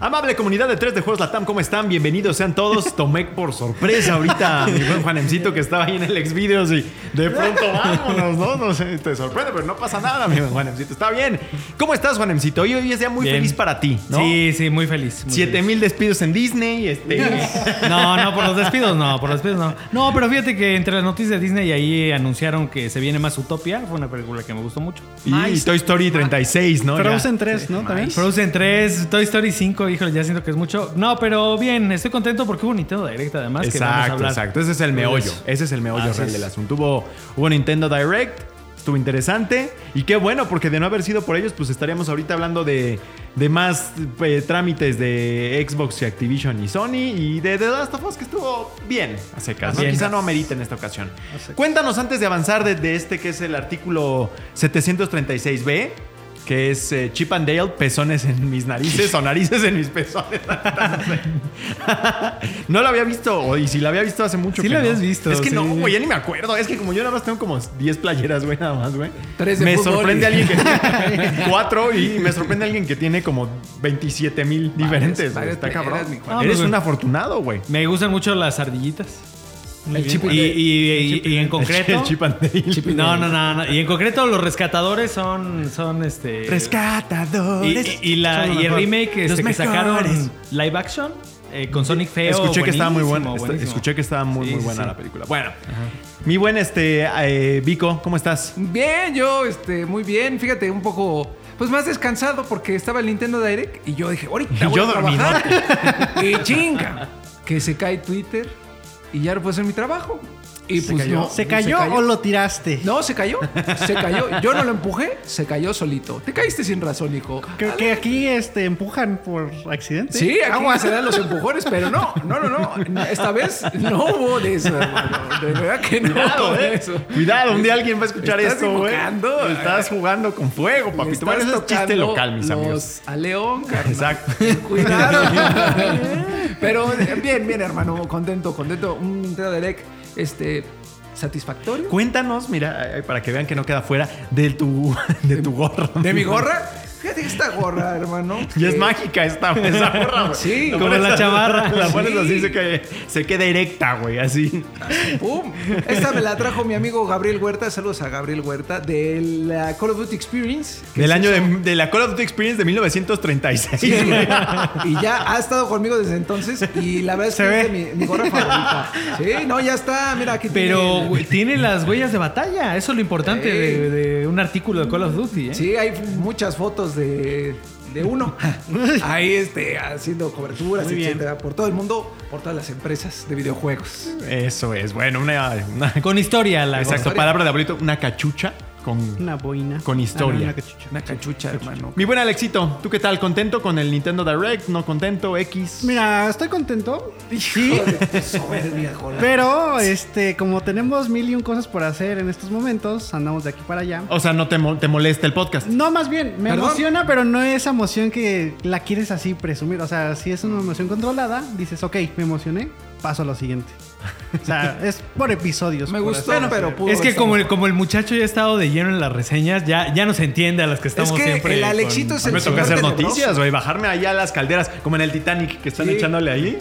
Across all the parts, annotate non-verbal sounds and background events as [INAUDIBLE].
Amable comunidad de 3 de Juegos Latam, ¿cómo están? Bienvenidos sean todos. [LAUGHS] Tomé por sorpresa ahorita a mi buen Juanemcito que estaba ahí en el Xvideos y de pronto vámonos, ¿no? No sé, te sorprende, pero no pasa nada, mi buen Juanemcito. Está bien. ¿Cómo estás, Juanemcito? Hoy, hoy es día muy Bien. feliz para ti, ¿no? Sí, sí, muy feliz. muy 7 feliz. mil despidos en Disney, este. [LAUGHS] No, no, por los despidos no, por los despidos no. No, pero fíjate que entre las noticias de Disney ahí anunciaron que se viene más Utopia. Fue una película que me gustó mucho. y Toy Story 36, ¿no? Frozen 3, ¿no? También. Frozen 3, Toy Story 5, híjole, ya siento que es mucho. No, pero bien, estoy contento porque hubo Nintendo Direct además. que vamos a Exacto, hablar. exacto. Ese es el meollo. Pues, Ese es el meollo así real es. del asunto. Hubo, hubo Nintendo Direct, estuvo interesante. Y qué bueno, porque de no haber sido por ellos, pues estaríamos ahorita hablando de, de más eh, trámites de Xbox y Activision y Sony. Y de The Last of Us, que estuvo bien a secas. ¿no? Quizá no amerita en esta ocasión. Cuéntanos antes de avanzar de, de este que es el artículo 736b. Que es eh, Chip and Dale, pezones en mis narices o narices en mis pezones. [LAUGHS] No lo había visto, o- y si lo había visto hace mucho. Sí que lo no. habías visto, Es que sí. no, güey, ya ni me acuerdo. Es que como yo nada más tengo como 10 playeras, güey, nada más, güey. Me fútbol sorprende y- alguien que tiene [LAUGHS] 4 y me sorprende alguien que tiene como 27 mil diferentes. varias Está cabrón. mi Juan. No, Eres pues, un afortunado, güey. Me gustan mucho las ardillitas. Muy El bien. Chip y, Dale. y- y- y en concreto. El Chip and Dale. No, no, no, no. Y en concreto los rescatadores son, son este. Rescatadores. y- y la, Son los y el remake este, Los que sacaron live action eh, con Sonic Feo. Escuché que estaba muy buena. Escuché que estaba muy, Sí, muy buena sí. la película. Bueno, mi buen este eh, Vico, ¿cómo estás? Bien, yo, este, muy bien. Fíjate, un poco, pues más descansado porque estaba el Nintendo Direct y yo dije, ahorita [LAUGHS] voy Yo a trabajar. [LAUGHS] y chinga, que se cae Twitter y ya no puedo hacer mi trabajo. Y pues cayó? no. ¿Se cayó, o lo tiraste? No, se cayó. Se cayó. Yo no lo empujé, se cayó solito. Te caíste sin razón, hijo. Creo que aquí este, empujan por accidente. Sí, agua se dan los [LAUGHS] empujones, pero no, no, no, no. Esta vez no hubo de eso, hermano. De verdad que no Cuidado, hubo de eh. eso. Cuidado, un día alguien va a escuchar Estás esto, güey. invocando. Estás jugando con fuego, papito. Bueno, eso es chiste local, mis amigos. A León, carnal. Exacto. [LAUGHS] Cuidado. [LAUGHS] Pero eh, bien, bien, hermano. Contento, contento. Un Direct, este, satisfactorio. Cuéntanos, mira, para que vean que no queda fuera de tu, [LAUGHS] de tu gorra. ¿De mi gorra? Fíjate esta gorra, hermano. Y es mágica esta esa [LAUGHS] gorra, güey. Sí, La como la chamarra. La pones Sí. así, se, que, se queda erecta, güey, así. ¡Pum! Esta me la trajo mi amigo Gabriel Huerta. Saludos a Gabriel Huerta de la Call of Duty Experience. Del es año de, de la Call of Duty Experience de 1936. Sí, y ya ha estado conmigo desde entonces y la verdad es que Se es de ve. mi, mi gorra favorita. Sí, no, ya está, mira aquí Pero tiene tiene las huellas de batalla. Eso es lo importante de, de un artículo de Call of Duty. ¿eh? Sí, hay muchas fotos de, de uno. [LAUGHS] Ahí este, haciendo coberturas, Muy bien. por todo el mundo, por todas las empresas de videojuegos. Eso es, bueno, una, una- Con historia la exacto, cosa. palabra de abuelito, una cachucha con, Una boina. Con historia. Ah, no, una cachucha. Una cachucha, hermano. Mi buen Alexito, ¿tú qué tal? ¿Contento con el Nintendo Direct? ¿No contento? ¿X? Mira, estoy contento. Sí. Soberbia, [LAUGHS] joder. Pero, este, como tenemos mil y un cosas por hacer en estos momentos, andamos de aquí para allá. O sea, ¿no te, mo- te molesta el podcast? No, más bien, me ¿Perdón? emociona, pero no es esa emoción que la quieres así presumir. O sea, si es una emoción controlada, dices, ok, me emocioné, paso a lo siguiente. O sea, es por episodios. Me por gustó, pero pudo Es que como el, como el muchacho ya ha estado de lleno en las reseñas, ya, ya no se entiende a las que estamos que siempre. el con- Alexito es A mí me toca hacer tenebroso. noticias, güey. Bajarme ahí a las calderas, como en el Titanic, que están Sí. echándole ahí.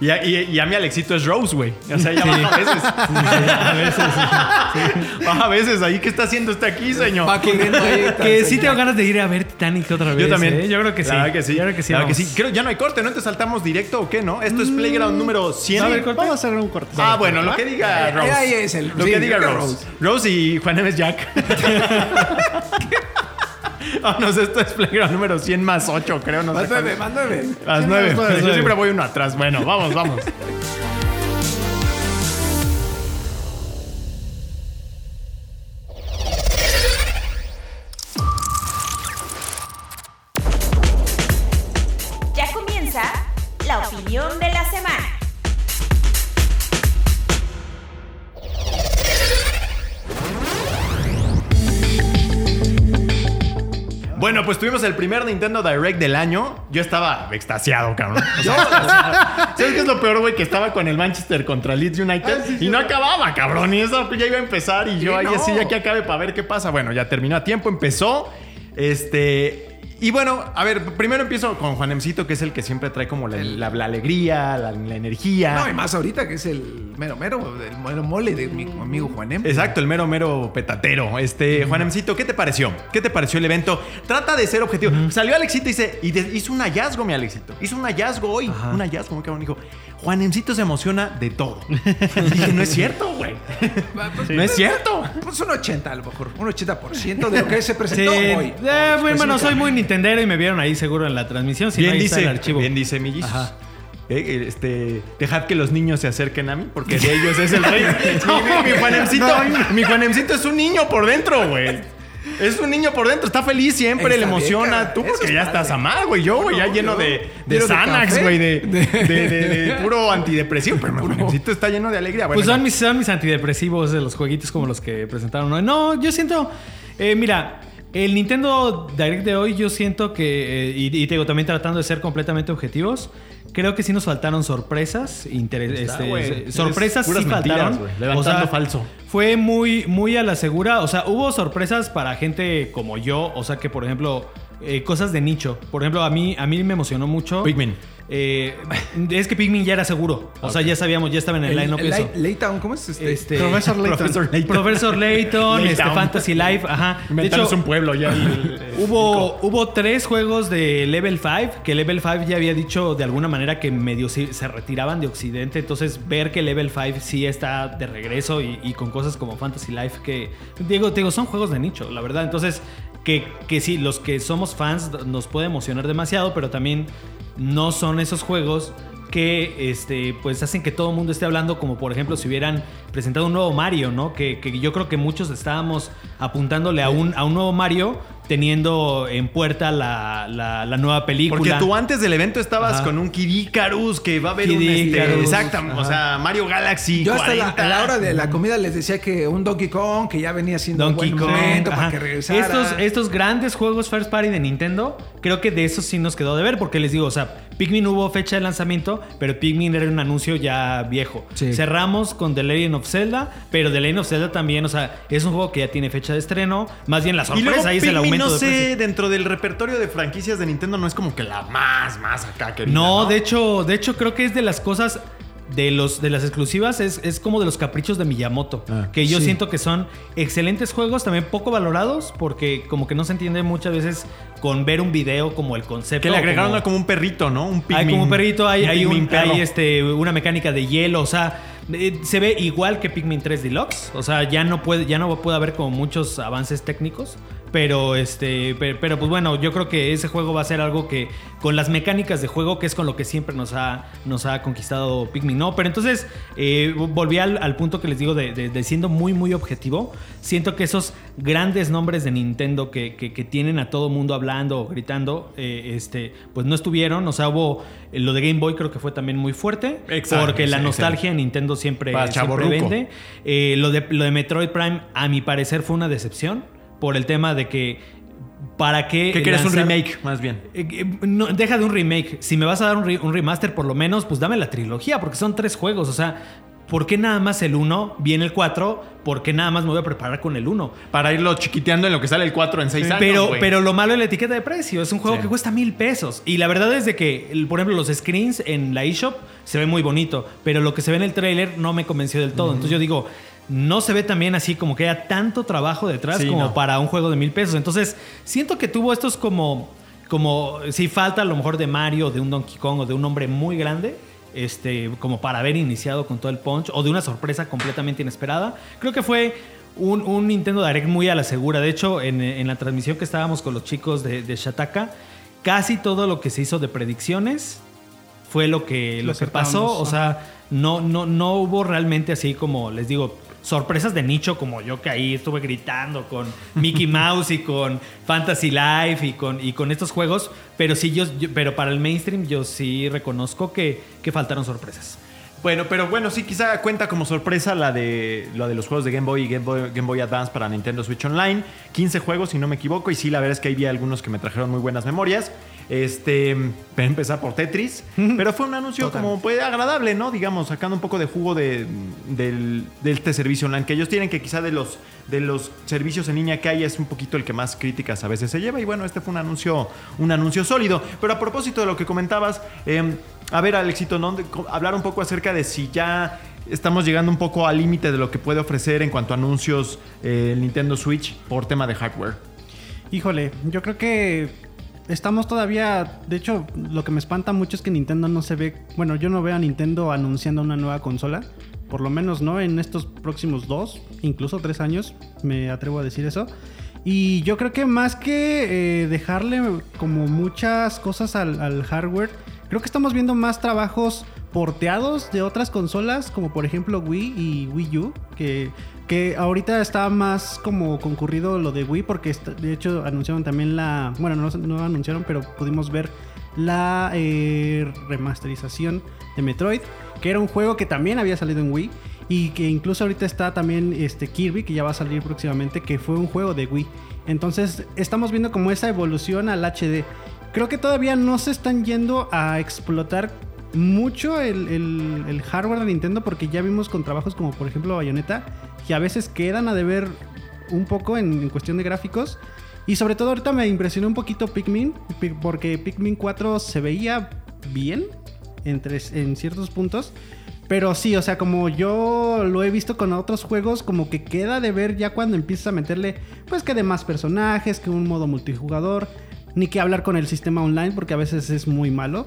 Y a, y- y a mi Alexito es Rose, güey. O sea, ya baja a veces. a veces. Baja a veces ahí. ¿Qué está haciendo este aquí, señor? Va corriendo ahí. [LAUGHS] Que sí tengo ganas de ir a ver Titanic otra vez. Yo también. ¿eh? Yo creo que sí. La que sí. Yo creo que sí. La que sí. Creo, ya no hay corte, ¿no? Entonces saltamos directo o qué, ¿no? Esto es Playground número 100. ¿Va a haber corte? Vamos a hacer un corte. Ah, bueno, lo que diga Eh, Rose. ahí es el- Lo sí, que diga Rose. Rose y Juan Neves Jack. [LAUGHS] [LAUGHS] Vámonos, esto es Playground número 100 más 8, creo. No sé Más cuál. nueve, más nueve. Las Sí, 9. las nueve. Yo siempre voy uno atrás. Bueno, vamos, vamos. [LAUGHS] Bueno, pues tuvimos el primer Nintendo Direct del año. Yo estaba extasiado, cabrón. [LAUGHS] O sea, ¿Sabes qué es lo peor, güey? Que estaba con el Manchester contra Leeds United y no acababa, cabrón. Y eso ya iba a empezar y yo ahí no. así ya que acabe para ver qué pasa. Bueno, ya terminó a tiempo, empezó. Este. Y bueno, a ver, primero empiezo con Juanemcito, que es el que siempre trae como la, la- la alegría, la, la energía. No, y más ahorita que es el mero mero, el mero mole de mi amigo Juanem. Exacto, el mero mero petatero. Este, Juanemcito, ¿qué te pareció? ¿Qué te pareció el evento? Trata de ser objetivo. Salió Alexito y dice, y de- hizo un hallazgo, mi Alexito. Hizo un hallazgo hoy. Un hallazgo, muy cabrón. Dijo, Juanemcito se emociona de todo. Y dije, no es cierto, güey. No es cierto. Pues un 80 a lo mejor, un 80% de lo que se Sí, presentó hoy. eh, bueno, soy muy nintendero y me vieron ahí seguro en la transmisión. Si no, bien ahí está dice, el archivo. bien dice Millis. Ajá. Eh, este, dejad que los niños se acerquen a mí, porque de ellos es el rey. [LAUGHS] mi, mi- mi Juanemcito, mi Juanemcito es un niño por dentro, güey. Es un niño por dentro, está feliz siempre, Está le emociona. Tú porque es ya padre. estás a mal, güey. Yo, güey, ya No, lleno yo- de, de Xanax, güey, [LAUGHS] de, de, puro antidepresivo. Pero mi Juanemcito está lleno de alegría. Bueno, Pues son mis, son mis antidepresivos de los jueguitos como los que presentaron hoy. No, yo siento. eh, mira, el Nintendo Direct de hoy, yo siento que. eh, y, y te digo, también tratando de ser completamente objetivos. Creo que sí nos faltaron sorpresas. interes- Está, este, sorpresas sí faltaron. güey. Levantando falso. Fue muy, muy a la segura. O sea, hubo sorpresas para gente como yo. O sea, que por ejemplo, eh, cosas de nicho. Por ejemplo, a mí, a mí me emocionó mucho. Pikmin. Eh, es que Pikmin ya era seguro. O sea, ya sabíamos, ya estaba en el, El, line-up eso. Lay- Laytown, ¿cómo es este? Este, Profesor Layton. Profesor Layton. [LAUGHS] Layton, este. Fantasy Life, ajá. De hecho, un pueblo ya. [LAUGHS] hubo, hubo tres juegos de Level 5, que Level 5 ya había dicho de alguna manera que medio se, se retiraban de Occidente, entonces ver que Level 5 sí está de regreso y, y con cosas como Fantasy Life que, digo, te digo, son juegos de nicho, la verdad, entonces que, que sí, los que somos fans nos puede emocionar demasiado, pero también no son esos juegos que este, pues hacen que todo el mundo esté hablando, como por ejemplo si hubieran presentado un nuevo Mario, ¿no? Que, que yo creo que muchos estábamos apuntándole a un, a un nuevo Mario teniendo en puerta la, la- la nueva película. Porque tú antes del evento estabas Ajá. con un Kid Icarus, que va a haber Kid un... Este, Icarus. exacto, o sea, Mario Galaxy Yo hasta la, 40. a la hora de la comida les decía que un Donkey Kong que ya venía siendo Donkey un Kong. para que regresara. Estos, estos grandes juegos first party de Nintendo, creo que de esos sí nos quedó de ver, porque les digo, o sea, Pikmin hubo fecha de lanzamiento, pero Pikmin era un anuncio ya viejo. Sí. Cerramos con The Legend of Zelda, pero The Legend of Zelda también, o sea, es un juego que ya tiene fecha de estreno. Más bien la Y sorpresa luego ahí es el Pikmin, aumento no de sé, precio. dentro del repertorio de franquicias de Nintendo no es como que la más, más acá que No, de hecho, de hecho creo que es de las cosas de los de las exclusivas es, es como de los caprichos de Miyamoto, Ah, que yo sí. siento que son excelentes juegos, también poco valorados porque como que no se entiende muchas veces con ver un video como el concepto. Que le agregaron como- como, un perrito, ¿no? Un Pikmin. hay como un perrito, hay, hay, un- perro. hay, este, una mecánica de hielo, o sea, eh, se ve igual que Pikmin 3 Deluxe, o sea, ya no puede, ya no puede haber como muchos avances técnicos, pero este, pero, pero, pues bueno, yo creo que ese juego va a ser algo que con las mecánicas de juego, que es con lo que siempre nos ha, nos ha conquistado Pikmin, ¿no? Pero entonces eh, volví al, al punto que les digo de, de- de siendo muy, muy objetivo, siento que esos grandes nombres de Nintendo que, que- que tienen a todo mundo hablando o gritando, eh, este, pues no estuvieron. O sea, hubo eh, lo de Game Boy, creo que fue también muy fuerte. Exacto, porque la nostalgia en Nintendo siempre, siempre vende. Eh, lo, de, lo de Metroid Prime, a mi parecer, fue una decepción. Por el tema de que. ¿Para qué? ¿Qué quieres? Un remake, más bien. eh, eh, no, deja de un remake. Si me vas a dar un, re- un remaster, por lo menos, pues dame la trilogía, porque son tres juegos. O sea, ¿por qué nada más el 1? Viene el 4, ¿por qué nada más me voy a preparar con el 1? Para irlo chiquiteando en lo que sale el 4 en 6 años. Pero, pero lo malo es la etiqueta de precio. Es un juego Sí. que cuesta mil pesos. Y la verdad es de que, por ejemplo, los screens en la eShop se ven muy bonito. Pero lo que se ve en el trailer no me convenció del todo. Entonces yo digo, no se ve también así como que haya tanto trabajo detrás Sí, como no. para un juego de mil pesos. Entonces siento que tuvo estos como, como, si falta a lo mejor de Mario, de un Donkey Kong o de un hombre muy grande. Este, como para haber iniciado con todo el punch o de una sorpresa completamente inesperada. Creo que fue un, un Nintendo Direct muy a la segura. De hecho, en, en la transmisión que estábamos con los chicos de, de Shataka, casi todo lo que se hizo de predicciones fue lo que, Lo lo que pasó. O sea, no, no, no hubo realmente así como, les digo, sorpresas de nicho como yo que ahí estuve gritando con Mickey [LAUGHS] Mouse y con Fantasy Life y con, y con estos juegos. Pero sí, yo, yo- pero para el mainstream yo sí reconozco que, que faltaron sorpresas. Bueno, pero bueno, sí, quizá cuenta como sorpresa la de, lo de los juegos de Game Boy y Game Boy, Game Boy Advance para Nintendo Switch Online. 15 juegos, si no me equivoco, y sí, la verdad es que ahí vi algunos que me trajeron muy buenas memorias. Este, voy a empezar por Tetris, pero fue un anuncio como pues, agradable, ¿no? Digamos, sacando un poco de jugo de, del- de este servicio online que ellos tienen, que quizá de los, de los servicios en línea que hay es un poquito el que más críticas a veces se lleva. Y bueno, este fue un anuncio, un anuncio sólido. Pero a propósito de lo que comentabas, eh, a ver, Alexito, ¿no? Hablar un poco acerca de si ya estamos llegando un poco al límite de lo que puede ofrecer en cuanto a anuncios eh, Nintendo Switch por tema de hardware. Híjole, yo creo que estamos todavía. De hecho, lo que me espanta mucho es que Nintendo no se ve. Bueno, yo no veo a Nintendo anunciando una nueva consola. Por lo menos no en estos próximos dos, incluso tres años. Me atrevo a decir eso. Y yo creo que más que eh, dejarle como muchas cosas al hardware, creo que estamos viendo más trabajos porteados de otras consolas, como por ejemplo Wii y Wii U, que, que ahorita está más como concurrido lo de Wii, porque de hecho anunciaron también la, bueno, no, no anunciaron, pero pudimos ver la eh, remasterización de Metroid, que era un juego que también había salido en Wii. Y que incluso ahorita está también este Kirby, que ya va a salir próximamente, que fue un juego de Wii. Entonces estamos viendo como esa evolución al HD. Creo que todavía no se están yendo a explotar mucho el, hardware de Nintendo porque ya vimos con trabajos como por ejemplo Bayonetta que a veces quedan a deber un poco en, cuestión de gráficos. Y sobre todo ahorita me impresionó un poquito Pikmin pi- porque Pikmin 4 se veía bien en, en ciertos puntos. Pero sí, o sea, como yo lo he visto con otros juegos, como que queda de ver ya cuando empiezas a meterle, pues que de más personajes, que un modo multijugador, ni que hablar con el sistema online, porque a veces es muy malo.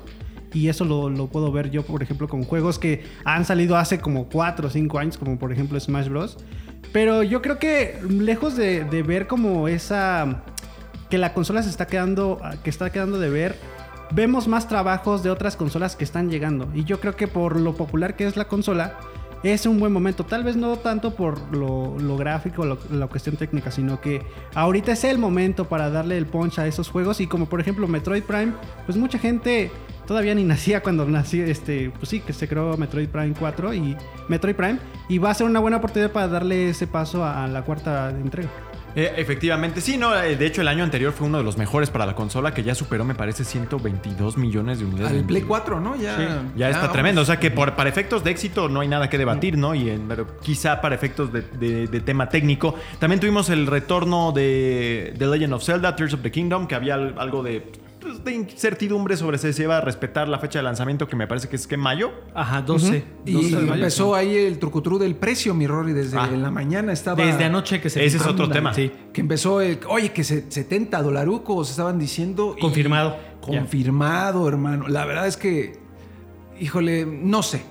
Y eso lo, puedo ver yo, por ejemplo, con juegos que han salido hace como 4 o 5 años, como por ejemplo Smash Bros. Pero yo creo que lejos de, de ver como esa... que la consola se está quedando, que está quedando de ver, vemos más trabajos de otras consolas que están llegando. Y yo creo que por lo popular que es la consola, es un buen momento. Tal vez no tanto por lo, gráfico, lo- la cuestión técnica, sino que ahorita es el momento para darle el punch a esos juegos. Y como por ejemplo Metroid Prime, pues mucha gente todavía ni [LAUGHS] nacía cuando nació, este, pues sí, que se creó Metroid Prime 4 y Metroid Prime. Y va a ser una buena oportunidad para darle ese paso a la cuarta entrega. Eh, efectivamente, sí, no, eh, de hecho el año anterior fue uno de los mejores para la consola que ya superó, me parece, 122 millones de unidades. Al Play 4, ¿no? Ya, Ya está vamos. tremendo. O sea que por, para efectos de éxito no hay nada que debatir, ¿no? Y en- pero quizá para efectos de, de- de tema técnico. También tuvimos el retorno de The Legend of Zelda, Tears of the Kingdom, que había al- algo de, pues, de incertidumbre sobre si se iba a respetar la fecha de lanzamiento, que me parece que es que mayo. Ajá, 12. Y 12 de mayo. empezó ahí el trucutru del precio, mi Rory, desde Ah. la mañana estaba... Desde anoche que se Ese es otro tema. Sí. Que empezó el... Oye, que se- 70 dolarucos estaban diciendo. y- Confirmado. confirmado, hermano. La verdad es que... Híjole, no sé.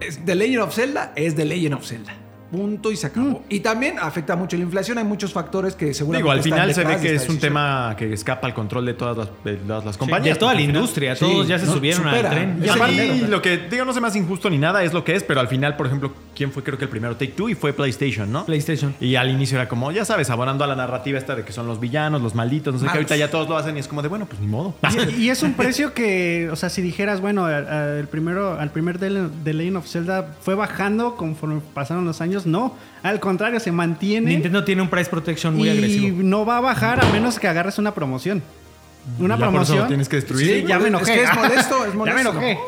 Es The Legend of Zelda es The Legend of Zelda. Punto y se acabó. Y también afecta mucho la inflación. Hay muchos factores que seguramente Digo, al final se ve que es un decisión. tema que escapa al control de todas las, de todas las Sí, compañías. de toda la industria. Sí, todos ya se no, subieron supera. al tren. Y lo que digo no se me hace injusto ni nada, es lo que es, pero al final, por ejemplo, ¿quién fue creo que el primero? Take Two y fue PlayStation, ¿no? PlayStation. Y al inicio era como, ya sabes, abonando a la narrativa esta de que son los villanos, los malditos, no sé qué, ahorita ya todos lo hacen y es como de, bueno, pues ni modo. Y, [LAUGHS] y es un precio que, o sea, si dijeras, bueno, a- a- el primero, al primer The The Legend of Zelda fue bajando conforme pasaron los años, no, al contrario, se mantiene Nintendo tiene un price protection muy y agresivo. no va a bajar a menos que agarres una promoción. Una Ya por eso promoción. lo tienes que destruir. Sí, ya me Es enojé. que es [LAUGHS] molesto, es Ya molesto. me enojé.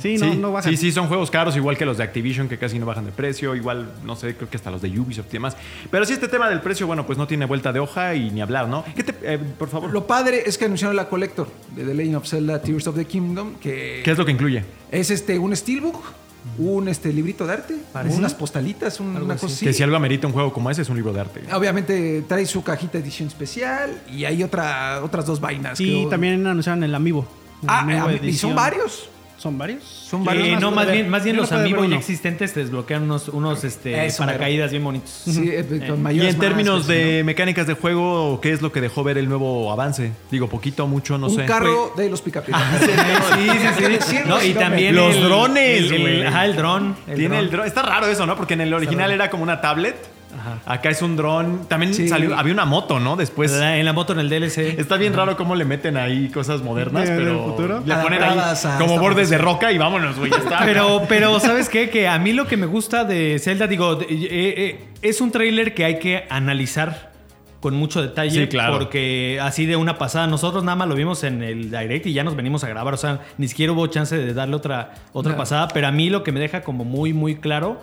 Sí, no, sí, no baja. sí, sí, son juegos caros, igual que los de Activision, que casi no bajan de precio, igual, no sé, creo que hasta los de Ubisoft y demás. Pero sí, este tema del precio, bueno, pues no tiene vuelta de hoja y ni hablar, ¿no? ¿Qué te, eh, por favor, Lo padre es que anunciaron la Collector de The Legend of Zelda Tears of the Kingdom, que ¿qué es lo que incluye? es este un steelbook, un este librito de arte, unas postalitas, un- una cosa así. Que si algo amerita un juego como ese, es un libro de arte. Obviamente trae su cajita edición especial y hay otra, otras dos vainas. Y creo. también anunciaron el Amiibo. El Ah, Amiibo eh, y son varios. ¿Son varios? Son Eh, varios. no, más bien, más bien los amigos ya existentes te desbloquean unos, unos este, Eso, paracaídas bien bonitos. Sí, eh, con Y mayores en términos de mecánicas de juego, ¿qué es lo que dejó ver el nuevo avance? Digo, poquito, mucho, no sé. un carro de los picapiedras. [LAUGHS] Sí, sí, sí. No, y también Los el- drones, el- el-. Ajá, el dron. Tiene el dron. Está raro eso, ¿no? Porque en el original era como una tablet. Acá es un dron. También Sí. salió, había una moto, ¿no? Después. La- en la moto en el DLC. Está bien raro cómo le meten ahí cosas modernas, ¿De- del pero futuro? le ponen ahí a como bordes de roca y vámonos, güey. ya está. Pero, [LAUGHS] pero, ¿sabes qué? Que a mí lo que me gusta de Zelda, digo, eh, eh, es un tráiler que hay que analizar con mucho detalle. Sí, claro. Porque así de una pasada, nosotros nada más lo vimos en el direct y ya nos venimos a grabar. O sea, ni siquiera hubo chance de darle otra, otra No. pasada. Pero a mí lo que me deja como muy, muy claro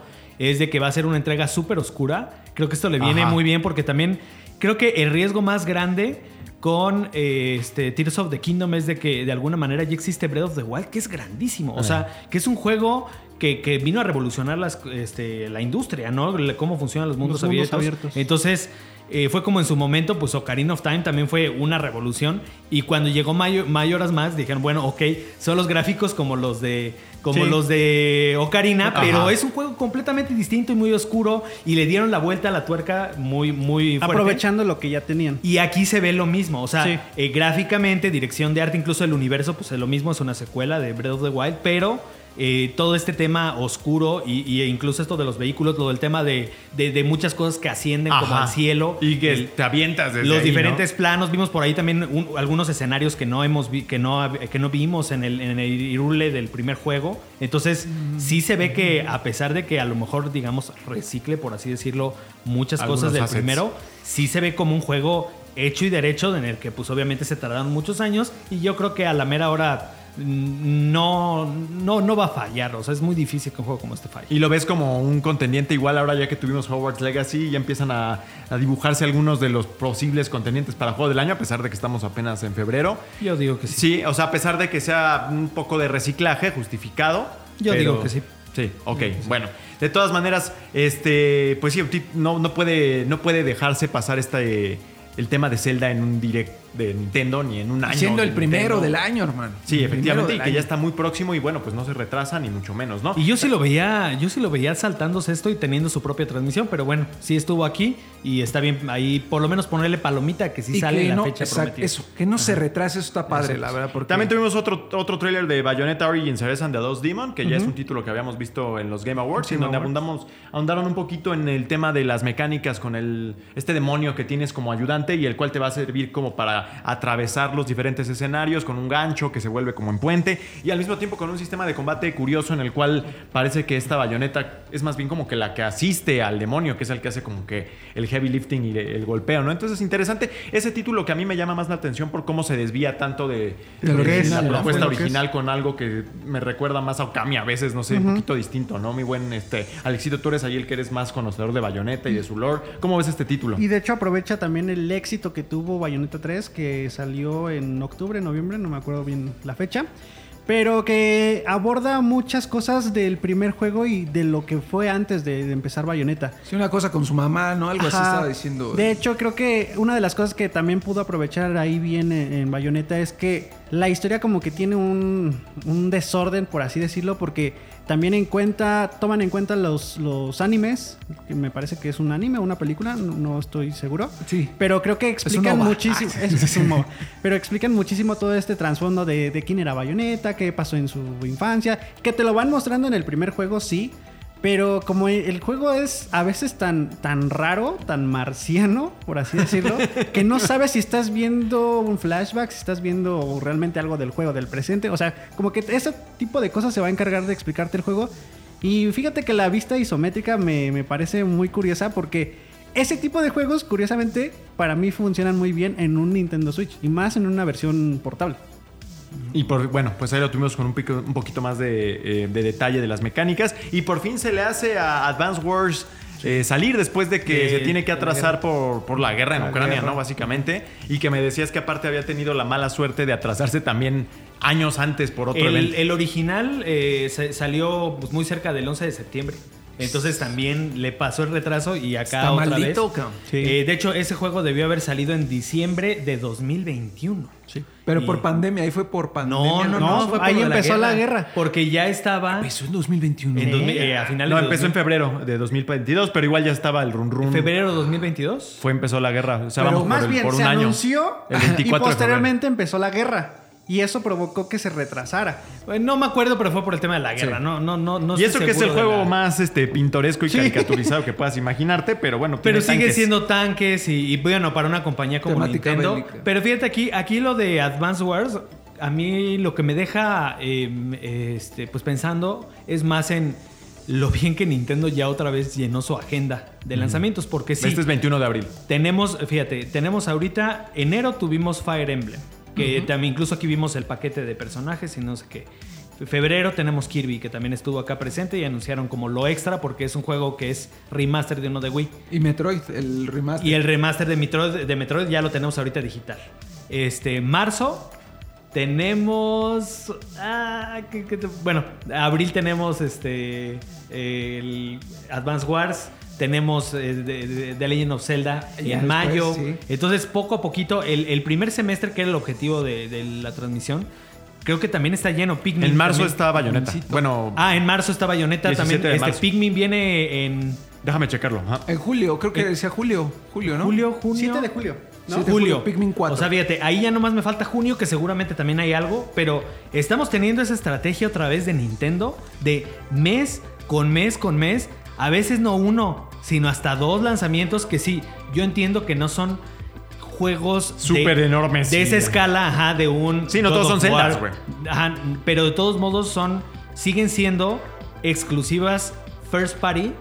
es de que va a ser una entrega súper oscura. Creo que esto le viene Ajá. muy bien porque también creo que el riesgo más grande con eh, este Tears of the Kingdom es de que de alguna manera ya existe Breath of the Wild, que es grandísimo. O sea, que es un juego que, que vino a revolucionar las, este, la industria, ¿no? Cómo funcionan los mundos, Los mundos abiertos. abiertos. Entonces, eh, fue como en su momento, pues Ocarina of Time también fue una revolución. Y cuando llegó Mayo- Mayoras más, dijeron, bueno, ok, son los gráficos como los de. Como Sí. los de Ocarina, Ajá. pero es un juego completamente distinto y muy oscuro. Y le dieron la vuelta a la tuerca muy, muy fuerte. Aprovechando lo que ya tenían. Y aquí se ve lo mismo, o sea, Sí. eh, gráficamente, dirección de arte, incluso el universo, pues es lo mismo, es una secuela de Breath of the Wild, pero eh, todo este tema oscuro y, y incluso esto de los vehículos, todo el tema de, de- de muchas cosas que ascienden como al cielo. Y que el- te avientas desde los ahí, diferentes planos, vimos por ahí también un- algunos escenarios que no hemos vi- que no, que no vimos en el, en el Irule del primer juego. Entonces, sí se ve que a pesar de que a lo mejor, digamos, recicle, por así decirlo, muchas Algunos cosas del assets. primero, sí se ve como un juego hecho y derecho en el que pues obviamente se tardaron muchos años y yo creo que a la mera hora mm, no, no, no va a fallar. O sea, es muy difícil que un juego como este falle. Y lo ves como un contendiente igual ahora ya que tuvimos Hogwarts Legacy, ya empiezan a, a dibujarse algunos de los posibles contendientes para Juego del Año, a pesar de que estamos apenas en febrero. Yo digo que sí. Sí, o sea, a pesar de que sea un poco de reciclaje justificado. Yo pero- digo que sí. Sí, ok, bueno. De todas maneras, este, pues sí, no, no, puede, no puede dejarse pasar este, el tema de Zelda en un direct de Nintendo ni en un año. Siendo de el primero Nintendo. del año, hermano. Sí, El efectivamente, y que ya está muy próximo y bueno, pues no se retrasa ni mucho menos, ¿no? Y yo sí lo veía, yo sí lo veía saltándose esto y teniendo su propia transmisión, pero bueno, sí estuvo aquí y está bien ahí por lo menos ponerle palomita que sí Y sale que la no, fecha exacto, prometida. eso, que no se retrase, eso está padre, la verdad. Porque También tuvimos otro, otro tráiler de Bayonetta Origins Series and the Lost Demon, que ya es un título que habíamos visto en los Game Awards, en donde abundamos, ahondaron un poquito en el tema de las mecánicas con el, este demonio que tienes como ayudante y el cual te va a servir como para atravesar los diferentes escenarios con un gancho que se vuelve como en puente y al mismo tiempo con un sistema de combate curioso en el cual parece que esta bayoneta es más bien como que la que asiste al demonio, que es el que hace como que el heavy lifting y el golpeo, ¿no? Entonces es interesante ese título que a mí me llama más la atención por cómo se desvía tanto de, De lo que es, la propuesta original con algo que me recuerda más a Okami a veces, no sé, un poquito distinto, ¿no? Mi buen este Alexito, tú eres ahí el que eres más conocedor de Bayonetta y de su lore. ¿Cómo ves este título? Y de hecho aprovecha también el éxito que tuvo Bayonetta 3, que salió en octubre, noviembre, no me acuerdo bien la fecha. Pero que aborda muchas cosas del primer juego y de lo que fue antes de, de empezar Bayonetta. Sí, una cosa con su mamá, ¿no? Algo así estaba diciendo. De hecho, creo que una de las cosas que también pudo aprovechar ahí bien en, en Bayonetta es que la historia como que tiene un, un desorden, por así decirlo, porque también en cuenta, toman en cuenta los, los animes, que me parece que es un anime o una película, no, no estoy seguro. Sí. Pero creo que explican muchísimo. Es, es un OVA. [LAUGHS] Pero explican muchísimo todo este trasfondo de, de quién era Bayonetta, qué pasó en su infancia. Que te lo van mostrando en el primer juego, sí. Pero como el juego es a veces tan, tan raro, tan marciano, por así decirlo, [LAUGHS] que no sabes si estás viendo un flashback, si estás viendo realmente algo del juego, del presente. O sea, como que ese tipo de cosas se va a encargar de explicarte el juego. Y fíjate que la vista isométrica me, me parece muy curiosa porque ese tipo de juegos, curiosamente, para mí funcionan muy bien en un Nintendo Switch y más en una versión portable. Y por, bueno, pues ahí lo tuvimos con un, pico- un poquito más de, eh, de detalle de las mecánicas. Y por fin se le hace a Advance Wars eh, salir después de que De- se tiene que atrasar por, por la guerra en La Ucrania, guerra. ¿no? Básicamente. Y que me decías que aparte había tenido la mala suerte de atrasarse también años antes por otro El, evento. el original eh, sa- salió pues, muy cerca del 11 de septiembre. Entonces también le pasó el retraso y acá Está otra maldito, vez. cabrón. Eh, de hecho, ese juego debió haber salido en diciembre de 2021. Pero Y- por pandemia, ahí fue por pandemia. No, no, no. No, fue por ahí lo de empezó la guerra. Porque ya estaba Empezó en 2021. en 2000, eh, a finales No, de empezó en 2000. febrero de 2022, pero igual ya estaba el run run. febrero de 2022. Fue empezó la guerra. O sea, Pero vamos más por, el- bien por un se año. anunció El 24 y de posteriormente empezó la guerra. Y eso provocó que se retrasara. Eh, No me acuerdo, pero fue por el tema de la guerra. No, no, no, no y eso que es el juego la- más este, pintoresco y caricaturizado que puedas imaginarte, pero bueno. Pero tiene sigue tanques. siendo tanques y, y, bueno, para una compañía como Temática Nintendo. bélica. Pero fíjate aquí, aquí lo de Advance Wars, a mí lo que me deja eh, este, pues pensando es más en lo bien que Nintendo ya otra vez llenó su agenda de lanzamientos. Porque sí, Este es 21 de abril. tenemos, fíjate, tenemos ahorita, enero tuvimos Fire Emblem, que también incluso aquí vimos el paquete de personajes y no sé qué. Febrero tenemos Kirby, que también estuvo acá presente y anunciaron como lo extra porque es un juego que es remaster de uno de Wii. Y Metroid, el remaster. Y el remaster de Metroid, de Metroid ya lo tenemos ahorita digital. Este, marzo tenemos... ah, ¿qué- qué te- bueno, abril tenemos este, el Advance Wars. Tenemos eh, de, Legend of Zelda Ya en después, mayo. sí. Entonces, poco a poquito, el, el primer semestre, que era el objetivo de, de la transmisión, creo que también está lleno. Pikmin En marzo también. está Bayonetta. Bueno, Ah, en marzo está Bayonetta 17 también. de Este marzo. Pikmin viene en déjame checarlo. En julio, creo que decía julio. Julio, ¿no? julio, junio. 7 de julio. ¿no? Siete de julio. julio, Pikmin 4. O sea, fíjate, ahí ya nomás me falta junio, que seguramente también hay algo, pero estamos teniendo esa estrategia otra vez de Nintendo de mes con mes con mes, a veces no uno, sino hasta dos lanzamientos que sí, yo entiendo que no son juegos Súper enormes, de sí. esa escala, ajá, de un Sí, no todos son Zeldas, War. güey. Ajá, pero de todos modos son siguen siendo exclusivas first party